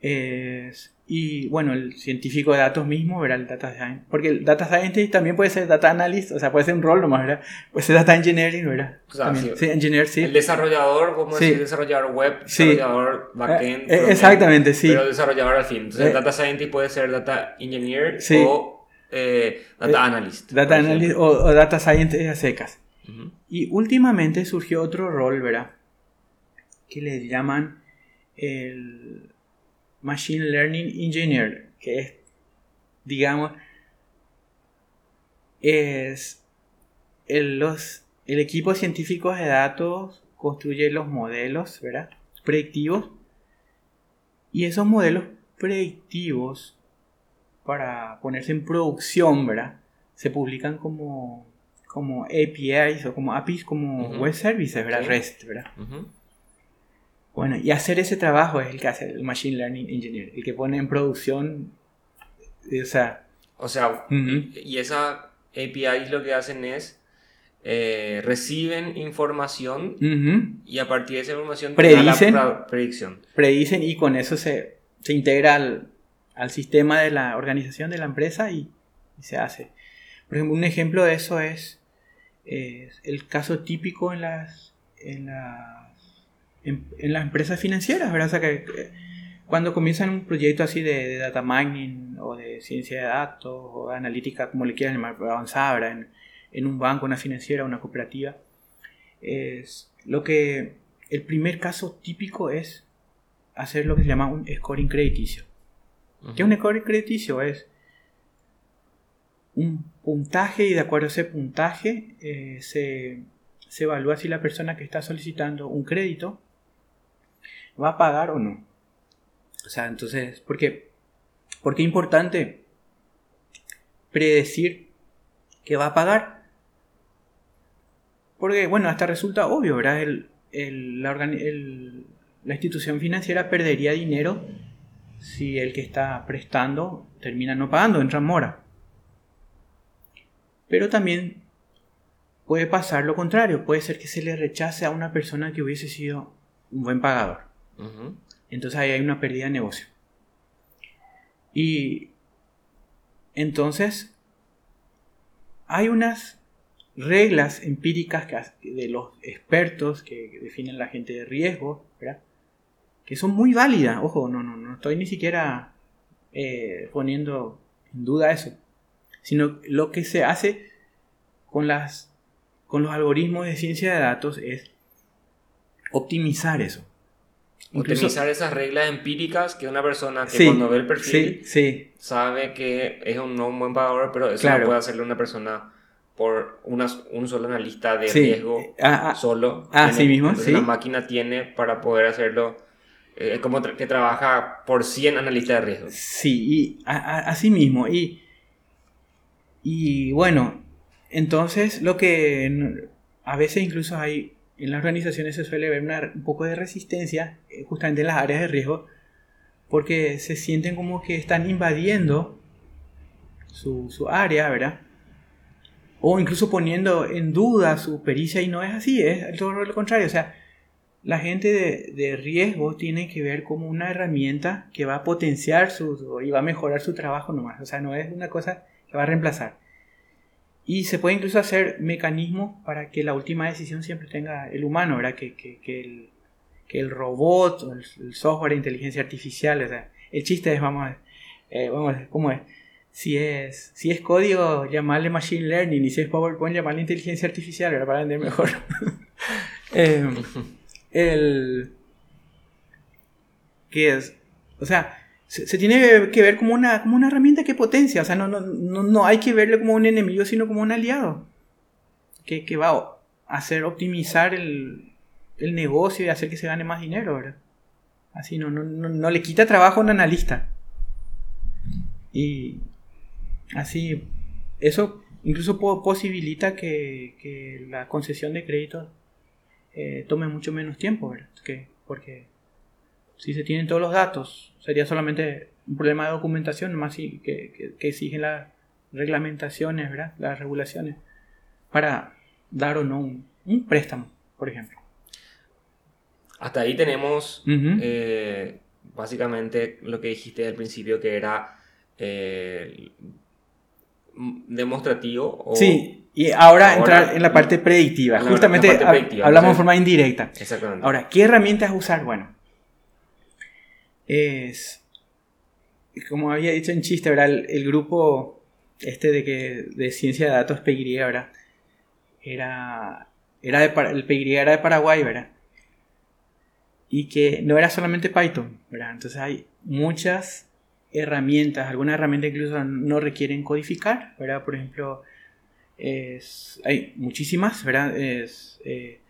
Es- y bueno, el científico de datos mismo, ¿verdad? El data science. Porque el data scientist también puede ser data analyst, o sea, puede ser un rol nomás, ¿verdad? Puede ser data engineering, ¿verdad? O sea, También. sí. Engineer, sí. El desarrollador, como Sí. decir desarrollador web, Sí. desarrollador backend. Eh, exactamente, sí. Pero desarrollador al fin. Entonces, Eh, data scientist puede ser data engineer o eh, data Eh, analyst. Data analyst o data scientist a secas. Y últimamente surgió otro rol, ¿verdad? Que le llaman el Machine Learning Engineer, que es, digamos, es el, los, el equipo científico de datos construye los modelos, ¿verdad? Predictivos. Y esos modelos predictivos para ponerse en producción, ¿verdad? Se publican como, como APIs o como APIs, como web services, ¿verdad? REST, ¿verdad? Bueno, y hacer ese trabajo es el que hace el Machine Learning Engineer, el que pone en producción, eh, o sea... O sea, y esa APIs lo que hacen es eh, reciben información y a partir de esa información predicen, la predicción. Predicen y con eso se, se integra al, al, sistema de la organización de la empresa y, se hace. Por ejemplo, un ejemplo de eso es, el caso típico en las, en las, en, las empresas financieras, ¿verdad? O sea que, cuando comienzan un proyecto así de, data mining o de ciencia de datos o de analítica, como le quieran llamar, avanzada, En, en un banco, una financiera, una cooperativa, es lo que el primer caso típico es hacer lo que se llama un scoring crediticio. ¿Qué es un scoring crediticio? Es un puntaje y de acuerdo a ese puntaje eh, se, se evalúa si la persona que está solicitando un crédito va a pagar o no. O sea, entonces, ¿por qué? Porque es importante predecir que va a pagar. Porque, bueno, hasta resulta obvio, ¿verdad? El, la, la institución financiera perdería dinero si el que está prestando termina no pagando, entra en mora. Pero también puede pasar lo contrario, puede ser que se le rechace a una persona que hubiese sido un buen pagador. Entonces ahí hay una pérdida de negocio. Y entonces hay unas reglas empíricas de los expertos que definen la gente de riesgo, que son muy válidas. Ojo, no, no, no estoy ni siquiera eh, poniendo en duda eso, sino lo que se hace con, las, con los algoritmos de ciencia de datos es optimizar eso. Utilizar esas reglas empíricas que una persona que cuando ve el perfil sabe que es un no buen pagador, pero eso no puede hacerle una persona por una, un solo analista de riesgo ah, ah, solo. Así mismo, La máquina tiene para poder hacerlo. Eh, como que trabaja por 100 analistas de riesgo. Sí, y así mismo. Y, y bueno, entonces lo que a veces incluso hay en las organizaciones se suele ver un poco de resistencia eh, justamente en las áreas de riesgo porque se sienten como que están invadiendo su, su área, ¿verdad? O incluso poniendo en duda su pericia y no es así, es todo lo contrario. O sea, la gente de, de, riesgo tiene que ver como una herramienta que va a potenciar su, y va a mejorar su trabajo nomás. O sea, no es una cosa va a reemplazar. Y se puede incluso hacer mecanismos para que la última decisión siempre tenga el humano, ¿verdad? Que, que, que, el, que el, robot o el, software de inteligencia artificial, o sea, el chiste es, vamos a, eh, vamos a ¿cómo es? Si es, si es código, llamarle machine learning, y si es PowerPoint, llamarle inteligencia artificial, ¿verdad? Para entender mejor. [laughs] eh, [laughs] el, ¿Qué es? O sea, se, tiene que ver como una, como una herramienta que potencia, o sea, no, no, no, hay que verlo como un enemigo, sino como un aliado, que, que va a hacer optimizar el, el, negocio y hacer que se gane más dinero, ¿verdad? Así, no, no, no, le quita trabajo a un analista. Y así, eso incluso posibilita que, que, la concesión de crédito eh, tome mucho menos tiempo, ¿verdad? Que, porque si se tienen todos los datos, sería solamente un problema de documentación más que, que, que exigen las reglamentaciones, ¿verdad? las regulaciones, para dar o no un, préstamo, por ejemplo. Hasta ahí tenemos eh, básicamente lo que dijiste al principio, que era eh, demostrativo. sí, y ahora, entrar en la parte predictiva. Justamente hablamos de forma indirecta. Exactamente. Ahora, ¿qué herramientas usar? Bueno, es, como había dicho en chiste, ¿verdad? El, grupo este de que de ciencia de datos PY, ¿verdad? Era, era de, el PY era de Paraguay, ¿verdad? y que no era solamente Python, ¿verdad? Entonces hay muchas herramientas, algunas herramientas incluso no requieren codificar, ¿verdad? Por ejemplo, hay muchísimas, ¿verdad? Es, eh,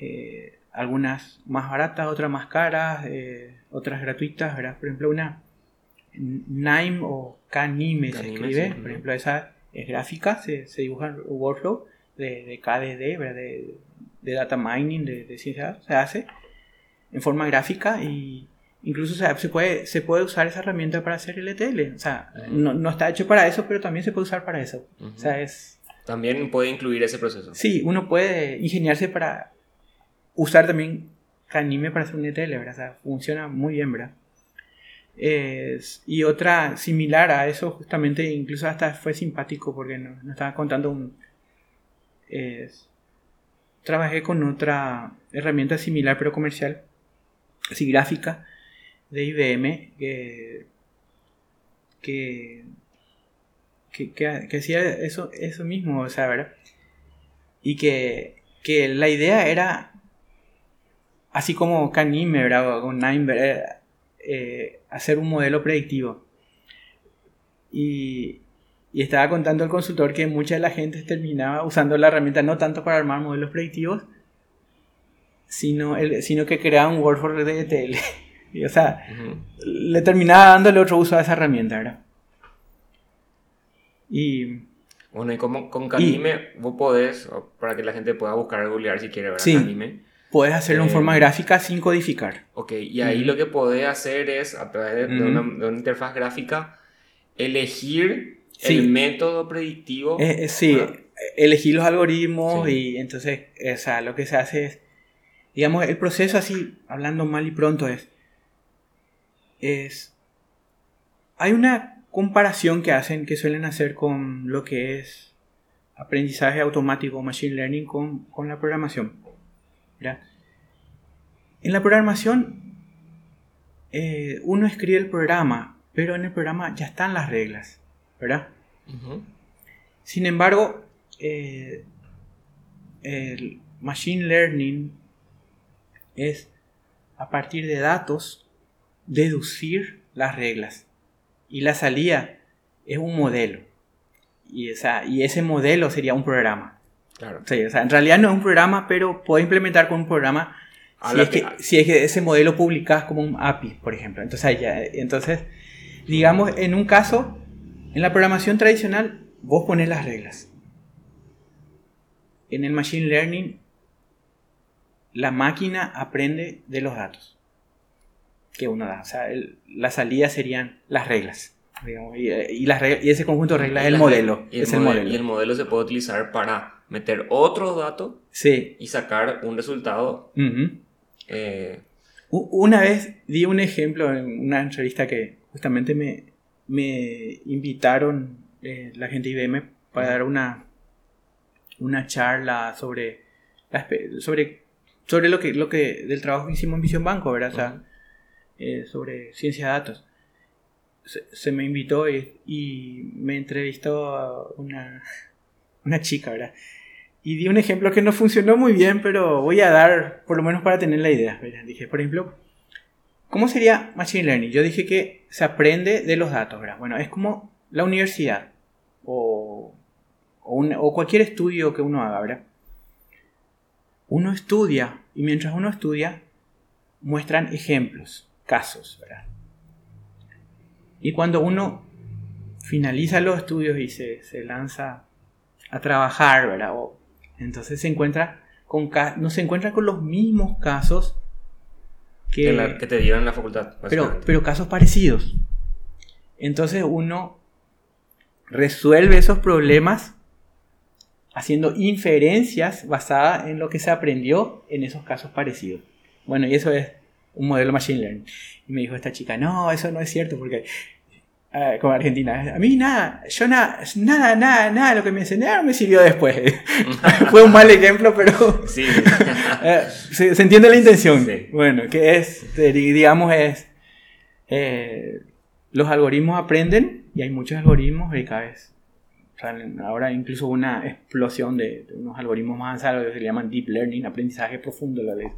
eh, algunas más baratas, otras más caras, eh, otras gratuitas, ¿verdad? Por ejemplo, una Nime o Kanime se escribe, por ejemplo, esa es gráfica, se, se dibuja workflow de, de KDD, ¿verdad? De, de, data mining, de, de ciencia, se hace en forma gráfica y incluso se, puede, se puede usar esa herramienta para hacer LTL. O sea, no, no, está hecho para eso, pero también se puede usar para eso. O sea, es... También puede incluir ese proceso. Sí, uno puede ingeniarse para usar también Canime para hacer un ETL, ¿verdad? O sea, funciona muy bien, ¿verdad? y otra similar a eso, justamente, incluso hasta fue simpático porque nos, estaba contando un... trabajé con otra herramienta similar pero comercial, así gráfica, de IBM, que, que, que, hacía eso, eso mismo, o sea, ¿verdad? Y que, que la idea era así como Canime, ¿verdad? Con Nine, eh, hacer un modelo predictivo. Y, y, estaba contando el consultor que mucha de la gente terminaba usando la herramienta no tanto para armar modelos predictivos, sino, el, sino que creaba un workflow de ETL. [laughs] y, o sea, le terminaba dándole otro uso a esa herramienta, ¿verdad? Y... Bueno, y como con Canime vos podés, para que la gente pueda buscar, googlear si quiere ver sí, Canime Puedes hacerlo en forma eh, gráfica sin codificar. Ok, y ahí lo que podés hacer es, a través de, una, interfaz gráfica, elegir el método predictivo. Eh, eh, sí, elegir los algoritmos y entonces, o sea, lo que se hace es, digamos, el proceso así, hablando mal y pronto es, es, hay una comparación que hacen, que suelen hacer con lo que es aprendizaje automático, machine learning, con, con la programación. En la programación, eh, uno escribe el programa, pero en el programa ya están las reglas, ¿verdad? Sin embargo, eh, el machine learning es a partir de datos deducir las reglas. Y la salida es un modelo. Y, esa, y ese modelo sería un programa. Claro. Sí, o sea, en realidad no es un programa, pero puedo implementar con un programa si es, que, si es, que, ese modelo publicas como un API, por ejemplo. Entonces, ya, entonces, digamos, en un caso, en la programación tradicional, vos pones las reglas. En el Machine Learning, la máquina aprende de los datos que uno da. O sea, la salida serían las reglas. y, y, ese conjunto de reglas es el modelo. es el modelo. Y el modelo se puede utilizar para meter otros datos sí. y sacar un resultado. Eh, una vez di un ejemplo en una entrevista que justamente me, me invitaron eh, la gente IBM para dar una, una charla sobre, sobre, sobre lo, que, lo que del trabajo que hicimos en Visión Banco, ¿verdad? O sea, eh, sobre ciencia de datos. Se, me invitó y, y, me entrevistó una, [laughs] una chica, ¿verdad? Y di un ejemplo que no funcionó muy bien, pero voy a dar, por lo menos para tener la idea. Dije, por ejemplo, ¿cómo sería Machine Learning? Yo dije que se aprende de los datos. Bueno, es como la universidad o, o, cualquier estudio que uno haga. Uno estudia y mientras uno estudia muestran ejemplos, casos, ¿verdad? Y cuando uno finaliza los estudios y se, se lanza a trabajar, ¿verdad? Entonces se encuentra con no se encuentra con los mismos casos que, que te dieron en la facultad. Pero, pero casos parecidos. Entonces uno resuelve esos problemas haciendo inferencias basadas en lo que se aprendió en esos casos parecidos. Bueno, y eso es un modelo machine learning. Y me dijo esta chica, no, eso no es cierto, porque eh, como Argentina. A mí nada, yo nada, nada, nada, nada, lo que me enseñaron me sirvió después. [laughs] Fue un mal ejemplo, pero [laughs] sí. [laughs] Eh, se, entiende la intención. Bueno, que es, digamos, es, eh, los algoritmos aprenden y hay muchos algoritmos y cada vez, ahora incluso una explosión de, unos algoritmos más avanzados que se llaman deep learning, aprendizaje profundo, la ley.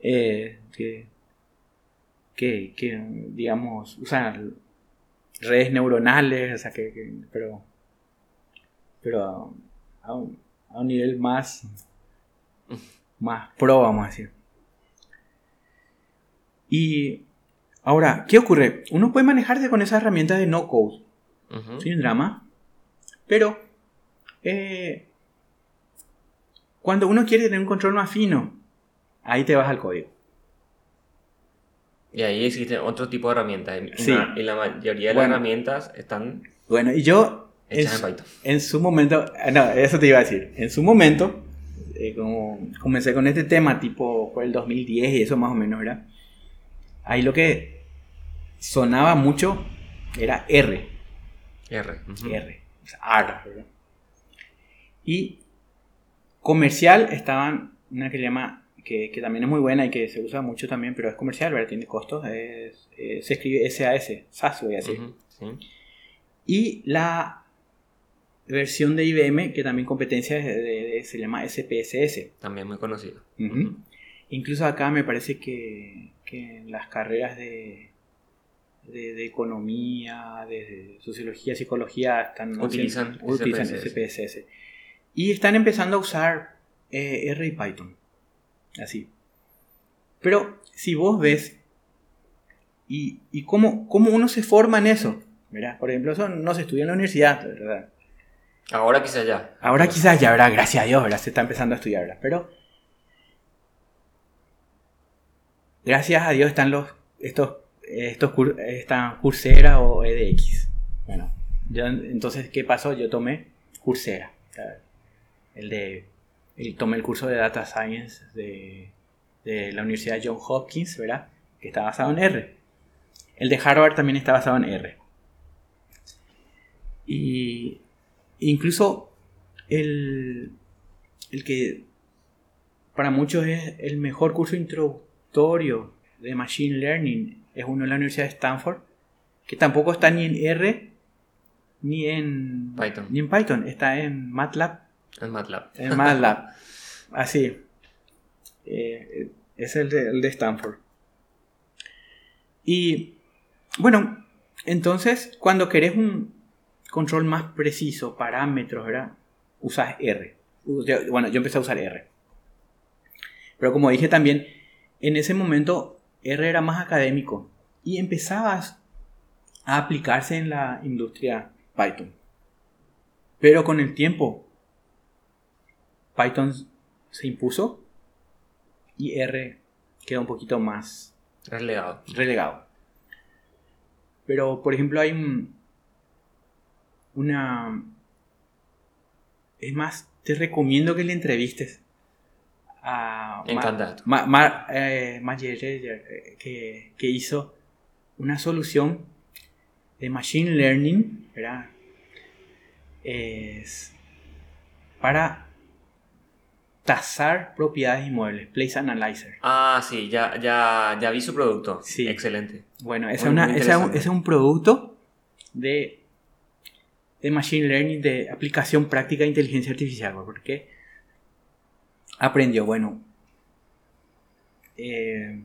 eh, que, que, que, digamos, usan redes neuronales, o sea, que, pero, pero a un, a un nivel más, más pro, vamos a decir. Y ahora, ¿qué ocurre? Uno puede manejarse con esa herramienta de no code, sin drama, pero eh, cuando uno quiere tener un control más fino, ahí te vas al código. Y ahí existen otro tipo de herramientas. Y, la mayoría de las herramientas están. Bueno, y yo. Hechas en, Python. En su momento. Ah, no, eso te iba a decir. En su momento, eh, como comencé con este tema, tipo fue el 2010 y eso más o menos era. Ahí lo que sonaba mucho era R. R. R. O sea, R, ¿verdad? Y comercial estaban una que se llama que, también es muy buena y que se usa mucho también, pero es comercial, ¿verdad? Tiene costos. se escribe SAS, SAS voy a decir. Y la versión de IBM, que también competencia se llama SPSS. También muy conocido. Incluso acá me parece que, que en las carreras de, de, economía, de, sociología, psicología, están, utilizan, utilizan SPSS. Y están empezando a usar eh, R y Python. Así. Pero si vos ves y, y cómo, cómo, uno se forma en eso, ¿verdad? Por ejemplo, eso no se estudia en la universidad, ¿verdad? Ahora quizás ya. Ahora quizás ya, ¿verdad? Gracias a Dios, ¿verdad? Se está empezando a estudiar, ¿verdad? Pero gracias a Dios están los estos estos están Coursera o EDX. Bueno, yo, entonces qué pasó? Yo tomé Coursera, el de tomé el curso de Data Science de, la Universidad John Hopkins, ¿verdad? Que está basado en R. El de Harvard también está basado en R. Y incluso el, el que para muchos es el mejor curso introductorio de Machine Learning es uno de la Universidad de Stanford, que tampoco está ni en R ni en Python, ni en Python está en MATLAB. En MATLAB. En MATLAB. [laughs] Así. Eh, es el de, el de Stanford. Y bueno, entonces cuando querés un control más preciso, parámetros, ¿verdad? Usas R. Bueno, yo empecé a usar R. Pero como dije también, en ese momento R era más académico y empezabas a aplicarse en la industria Python. Pero con el tiempo, Python se impuso y R queda un poquito más relegado. relegado. Pero, por ejemplo, hay un, una... Es más, te recomiendo que le entrevistes a Ma, eh, eh, que, que, hizo una solución de Machine Learning ¿verdad? Es para tasar propiedades inmuebles, Place Analyzer. Ah, sí, ya, ya, ya vi su producto. Sí. Excelente. Bueno, ese es un producto de, de Machine Learning, de aplicación práctica de inteligencia artificial, porque aprendió, bueno, eh,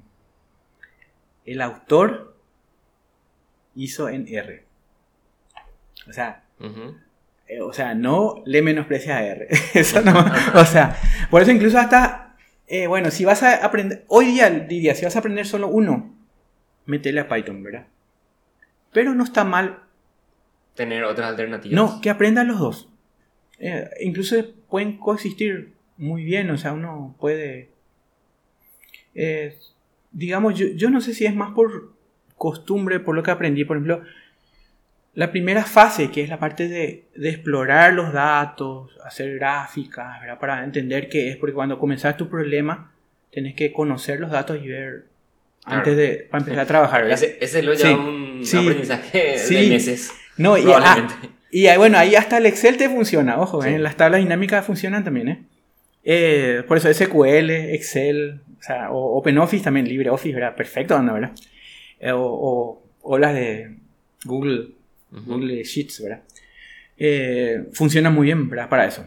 el autor hizo en R. O sea, o sea, no le menosprecia a R. [laughs] eso no, o sea, por eso incluso hasta, eh, bueno, si vas a aprender, hoy día diría, si vas a aprender solo uno, metele a Python, ¿verdad? Pero no está mal. Tener otras alternativas. No, que aprendan los dos. incluso pueden coexistir muy bien, o sea, uno puede... digamos, yo, yo no sé si es más por costumbre, por lo que aprendí, por ejemplo, la primera fase, que es la parte de, de explorar los datos, hacer gráficas, ¿verdad? para entender qué es, porque cuando comenzás tu problema, tenés que conocer los datos y ver antes de para empezar a trabajar. ¿verdad? Ese, ese lo lleva un aprendizaje de meses. No, y, ah, y, bueno, ahí hasta el Excel te funciona, ojo, ¿eh? las tablas dinámicas funcionan también, ¿eh? Eh, por eso SQL, Excel, o sea, OpenOffice también, LibreOffice, ¿verdad? Perfecto, anda, ¿verdad? Eh, o, o, las de Google, Google Sheets, ¿verdad? Eh, funciona muy bien, ¿verdad? Para eso.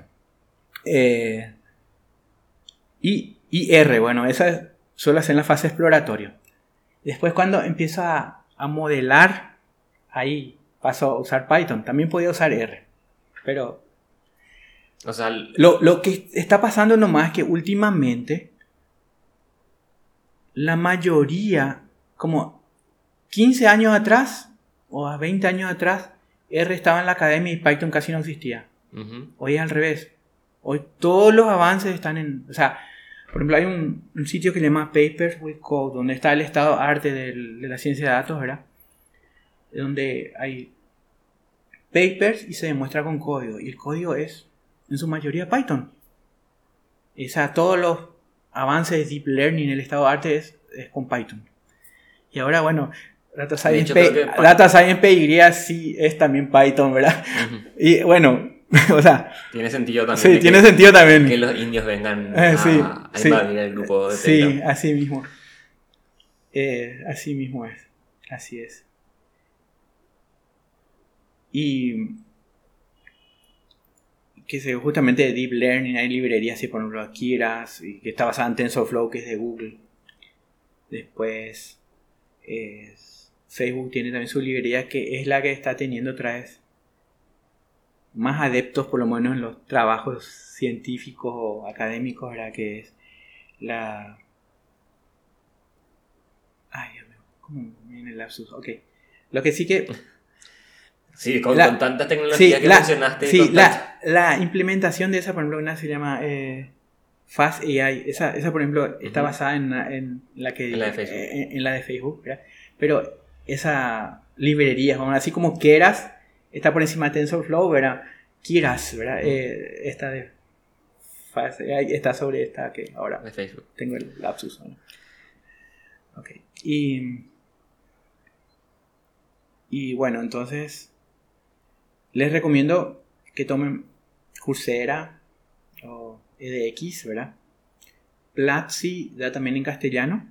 y, y, R, bueno, esa suelo hacer en la fase exploratoria. Después cuando empiezo a, a modelar, ahí paso a usar Python. También podía usar R. Pero O sea, lo, lo que está pasando nomás es que últimamente la mayoría, como 15 años atrás o a 20 años atrás, R estaba en la academia y Python casi no existía. Hoy es al revés. Hoy todos los avances están en... O sea, por ejemplo, hay un, un sitio que se llama Papers with Code, donde está el estado arte del- de la ciencia de datos, ¿verdad? Donde hay papers y se demuestra con código. Y el código es, en su mayoría, Python. O sea, todos los avances de Deep Learning, el estado de arte es, es con Python. Y ahora, bueno, Data Science, hecho, Data Science PY sí es también Python, ¿verdad? [laughs] Y bueno, [laughs] o sea, Tiene sentido también. sí, tiene que, sentido también. que los indios vengan Eh, a, sí, a sí. invadir el grupo de Sí, Telegram. así mismo. Eh, así mismo es. Así es. Y que se justamente de Deep Learning hay librerías así por ejemplo Keras y que está basada en TensorFlow que es de Google. Después eh, Facebook tiene también su librería que es la que está teniendo otra vez más adeptos por lo menos en los trabajos científicos o académicos, ¿verdad? Que es la... Ay, Dios mío, ¿cómo viene el lapsus? Ok. Lo que sí que... Sí, con, La- con tantas Sí, tecnologías que la, mencionaste. sí, la, la implementación de esa, por ejemplo, una se llama eh, Fast AI. Esa, esa, por ejemplo, está basada en, la- en la que... En la de Facebook. eh, en, en la de Facebook, ¿verdad? Pero esa librería, así como Keras, está por encima de TensorFlow, ¿verdad? Keras, ¿verdad? Eh, esta de está sobre esta que ahora de Facebook. tengo el lapsus. ¿no? Ok. Y, y bueno, entonces les recomiendo que tomen Coursera o EDX, ¿verdad? Platzi da también en castellano.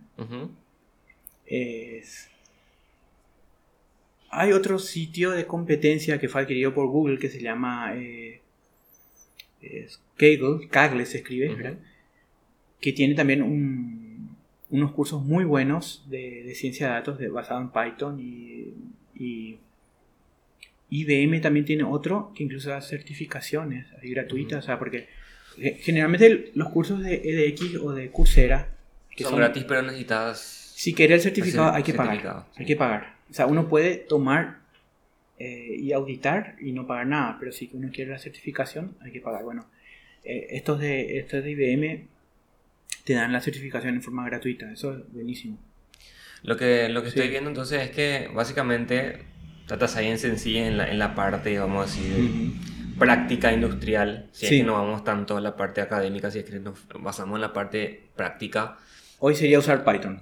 Es- Hay otro sitio de competencia que fue adquirido por Google que se llama eh, Kaggle, Kaggle se escribe, que tiene también un- unos cursos muy buenos de, de ciencia de datos de, basado en Python y, y IBM también tiene otro que incluso da certificaciones gratuitas, o sea, porque generalmente los cursos de EDX o de Coursera que Son, gratis, pero necesitas. si quieres el certificado Cer- hay que pagar. sí. Hay que pagar. O sea, uno puede tomar eh, y auditar y no pagar nada, pero si uno quiere la certificación hay que pagar. Bueno, eh, estos, de, estos de IBM te dan la certificación en forma gratuita. Eso es buenísimo. Lo que, lo que estoy Sí. viendo entonces es que básicamente Data Science en sí, en la, en la parte, vamos a decir, práctica industrial, si Sí. es que no vamos tanto a la parte académica, si es que nos basamos en la parte práctica, Hoy sería usar Python.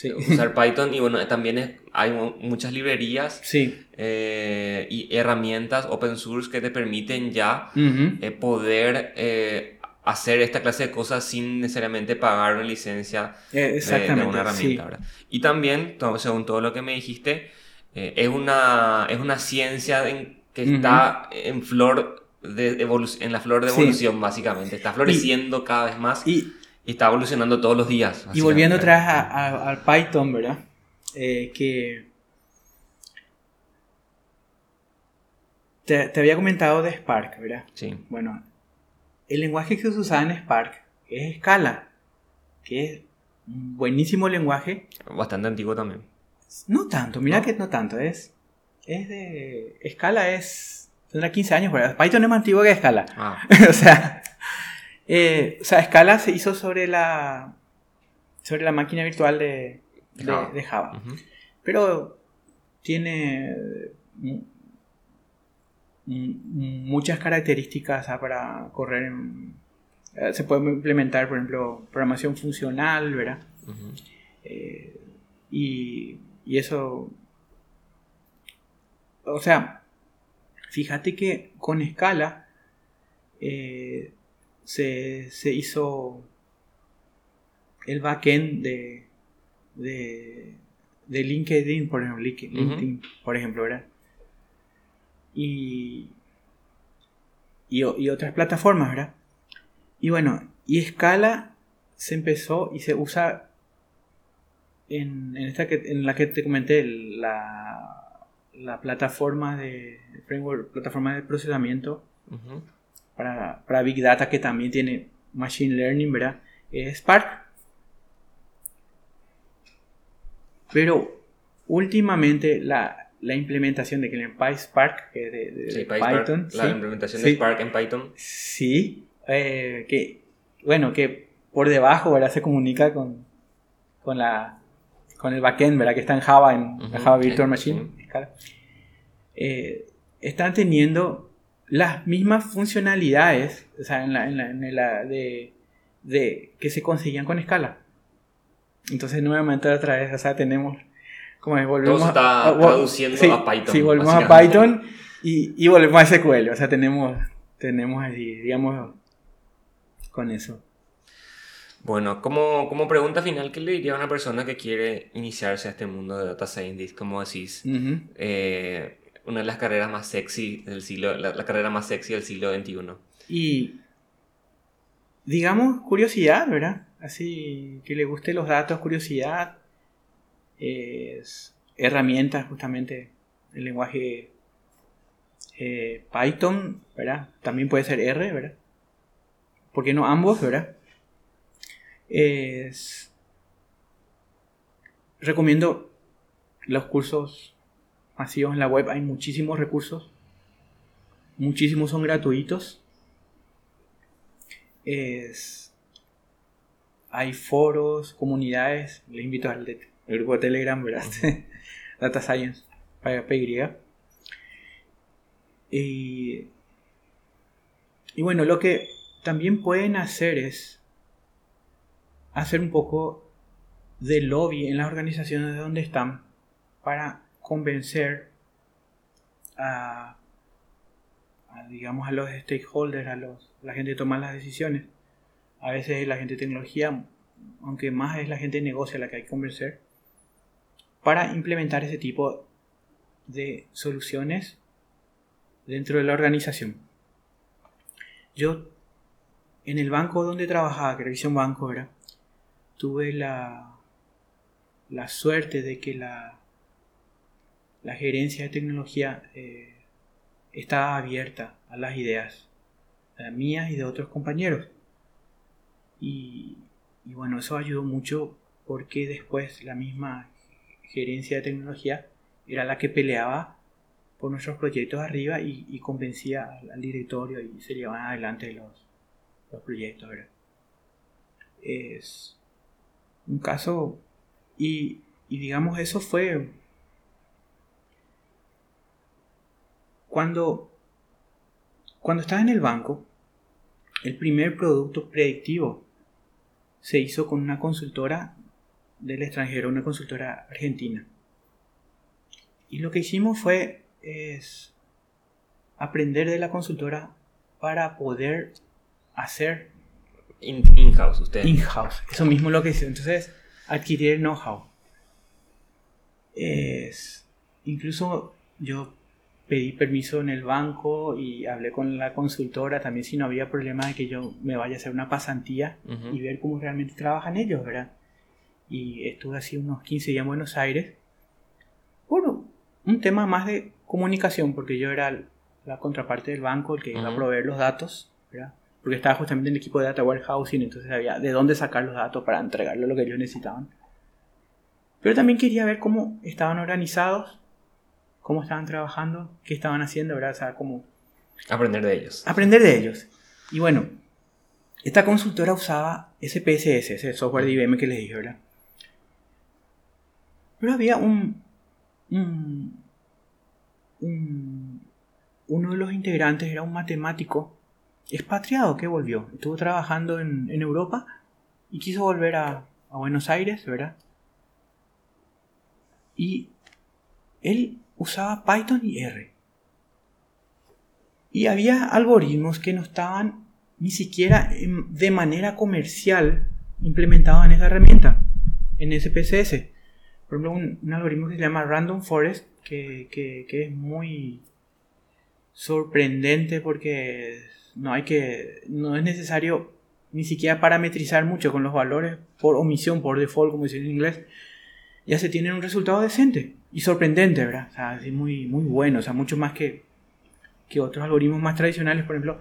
Sí. usar Python y bueno, también es- hay mu- muchas librerías Sí. eh, y herramientas open source que te permiten ya eh, poder eh, hacer esta clase de cosas sin necesariamente pagar una licencia de- una herramienta. Y también, según todo lo que me dijiste, eh, es, una, es una ciencia en- que está en flor de en la flor de Sí. evolución, básicamente. Está floreciendo cada vez más y, Y, está evolucionando todos los días. y volviendo vez a- Python, ¿verdad? Eh, que te, te había comentado de Spark, ¿verdad? Sí. Bueno, el lenguaje que se usa en Spark es Scala, que es un buenísimo lenguaje. Bastante antiguo también. No tanto, mira que no tanto, es, es de... Scala es... tendrá 15 años, pero Python es más antiguo que Scala. Ah, [laughs] o sea, eh, o sea, Scala se hizo sobre la sobre la máquina virtual de, de- Java. de Java. ujú. Pero tiene mu- mu- muchas características para correr en... eh, Se puede implementar, por ejemplo, programación funcional, ¿verdad? Eh, y, y eso... O sea, fíjate que con escala eh, se, se hizo el backend de, de, de LinkedIn, por ejemplo. LinkedIn, por ejemplo, ¿verdad? Y, y, y otras plataformas, ¿verdad? Y bueno, y Scala se empezó y se usa en, esta que, en la que te comenté, la, la plataforma de framework, plataforma de procesamiento para, para, Big Data que también tiene Machine Learning, ¿verdad? Es Spark. Pero últimamente la, la implementación de que el PySpark, que de, de, Python. La implementación de Spark en Python. Sí, eh, que bueno, que por debajo, ¿verdad? Se comunica con, con la con el backend, ¿verdad? Que está en Java, en Java Virtual Machine. Eh, están teniendo las mismas funcionalidades, o sea, en la, en la, de, de, que se conseguían con escala. Entonces, nuevamente otra vez, o sea, tenemos como volvemos Todo está a, traduciendo a Python. Sí, volvemos a Python y, y, volvemos a SQL, o sea, tenemos, tenemos así, digamos, con eso. Bueno, como, como pregunta final, ¿qué le diría a una persona que quiere iniciarse a este mundo de data scientist? Como decís, eh, una de las carreras más sexy del siglo, la, carrera más sexy del siglo XXI. Y, digamos, curiosidad, ¿verdad? Así, que le guste los datos, curiosidad, es herramientas, justamente, el lenguaje eh, Python, ¿verdad? También puede ser R, ¿verdad? ¿Por qué no ambos, verdad? Es... Recomiendo los cursos masivos en la web. Hay muchísimos recursos. Muchísimos son gratuitos. Es... Hay foros, comunidades. Les invito al grupo de Telegram, ¿verdad? [laughs] Data Science, PY. Y, y bueno, lo que también pueden hacer es hacer un poco de lobby en las organizaciones de donde están para convencer a, digamos a los stakeholders, a los, la gente que toma las decisiones. A veces es la gente de tecnología, aunque más es la gente de negocio la que hay que convencer, para implementar ese tipo de soluciones dentro de la organización. Yo, en el banco donde trabajaba, que era Banco, era tuve la, la suerte de que la, la gerencia de tecnología eh, estaba abierta a las ideas mías y de otros compañeros. Y, bueno, eso ayudó mucho porque después la misma gerencia de tecnología era la que peleaba por nuestros proyectos arriba y, convencía al, directorio y se llevaban adelante los proyectos. Es, un caso y, digamos eso fue cuando cuando estaba en el banco el primer producto predictivo se hizo con una consultora del extranjero, una consultora argentina. Y lo que hicimos fue es aprender de la consultora para poder hacer in-house, usted. In-house, eso mismo lo que hice. Entonces, adquirir know-how. Es, incluso yo pedí permiso en el banco y hablé con la consultora también si no había problema de que yo me vaya a hacer una pasantía y ver cómo realmente trabajan ellos, ¿verdad? Y estuve así unos 15 días en Buenos Aires Bueno, un tema más de comunicación, porque yo era la contraparte del banco, el que iba a proveer los datos, ¿verdad? porque estaba justamente en el equipo de Data Warehousing, entonces había de dónde sacar los datos para entregarle lo que ellos necesitaban. Pero también quería ver cómo estaban organizados, cómo estaban trabajando, qué estaban haciendo, ¿verdad? O sea, cómo... Aprender de ellos. Aprender de ellos. Y bueno, esta consultora usaba SPSS, ese software de IBM que les dije, ¿verdad? Pero había un, un, un uno de los integrantes era un matemático expatriado que volvió. Estuvo trabajando en, Europa y quiso volver a, Buenos Aires, ¿verdad? Y él usaba Python y R. Y había algoritmos que no estaban ni siquiera de manera comercial implementados en esa herramienta, en SPSS. Por ejemplo, un, algoritmo que se llama Random Forest, que, que es muy sorprendente porque no hay que, no es necesario ni siquiera parametrizar mucho con los valores por omisión, por default, como dice en inglés. ya se tiene un resultado decente y sorprendente, ¿verdad? O sea, así muy, muy bueno, o sea, mucho más que, que otros algoritmos más tradicionales, por ejemplo,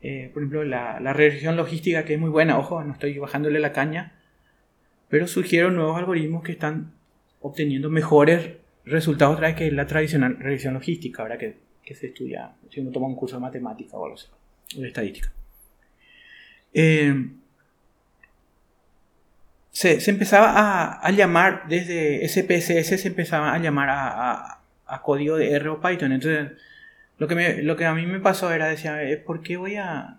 eh, por ejemplo la, la, regresión logística que es muy buena, ojo, no estoy bajándole la caña, pero surgieron nuevos algoritmos que están obteniendo mejores resultados otra vez que la tradicional regresión logística, ¿verdad? Que, que se estudia si uno toma un curso de matemática o algo así, o de estadística. Eh, se, se, empezaba a, a, llamar desde SPSS, se empezaba a llamar a, a, a, código de R o Python. Entonces, lo que, me, lo que a mí me pasó era, decía, eh, ¿por qué voy a...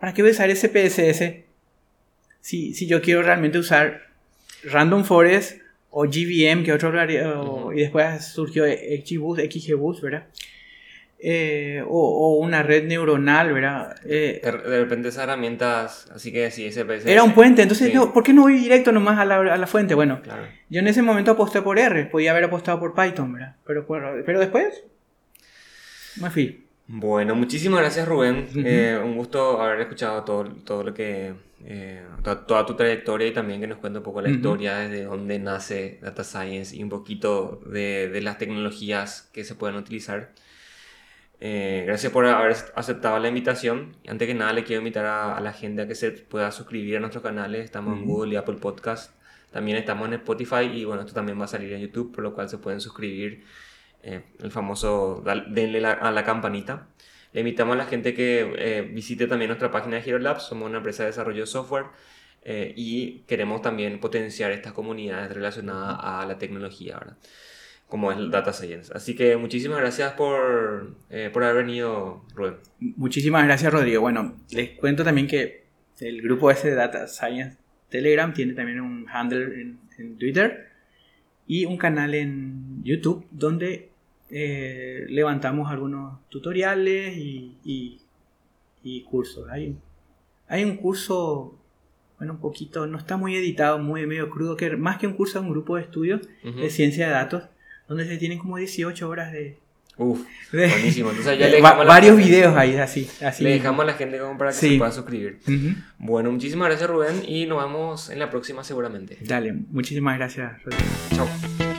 ¿Para qué voy a usar SPSS si, si yo quiero realmente usar Random Forest o GVM, que otro... Y después surgió XGBoost, XGBoost, ¿verdad? Eh, o, o, una red neuronal, ¿verdad? Eh, de, de, repente esas herramientas, así que sí, SPSS. Era un puente, entonces sí. yo, ¿por qué no voy directo nomás a la, a la fuente? Bueno, claro. yo en ese momento aposté por R, podía haber apostado por Python, ¿verdad? Pero, pero después me fui. Bueno, muchísimas gracias Rubén, uh -huh. eh, un gusto haber escuchado todo, todo lo que, toda, toda, tu trayectoria y también que nos cuente un poco la uh -huh. historia desde dónde nace Data Science y un poquito de, de las tecnologías que se pueden utilizar. Eh, gracias por haber aceptado la invitación. Antes que nada, le quiero invitar a, a, la gente a que se pueda suscribir a nuestros canales. Estamos en Google y Apple Podcast. También estamos en Spotify y bueno, esto también va a salir en YouTube, por lo cual se pueden suscribir. Eh, el famoso denle la, a la campanita. Le invitamos a la gente que eh, visite también nuestra página de Hero Labs. Somos una empresa de desarrollo de software y queremos también potenciar estas comunidades relacionadas a la tecnología. ¿verdad? Como es el Data Science. Así que muchísimas gracias por, eh, por haber venido, Rubén. Muchísimas gracias, Rodrigo. Bueno, les cuento también que el grupo ese de Data Science Telegram tiene también un handle en, en Twitter y un canal en YouTube donde eh, levantamos algunos tutoriales y, y, y cursos. Hay, hay un curso bueno, un poquito, no está muy editado, muy medio crudo, que más que un curso, es un grupo de estudios uh -huh. de ciencia de datos donde se tienen como 18 horas de... Uf, [laughs] buenísimo. Entonces ya [laughs] le dejamos varios gente, videos ahí, así, así. Le dejamos a la gente como para que sí. se pueda suscribir. Uh -huh. Bueno, muchísimas gracias Rubén y nos vemos en la próxima seguramente. Dale, muchísimas gracias Rodrigo. Chao.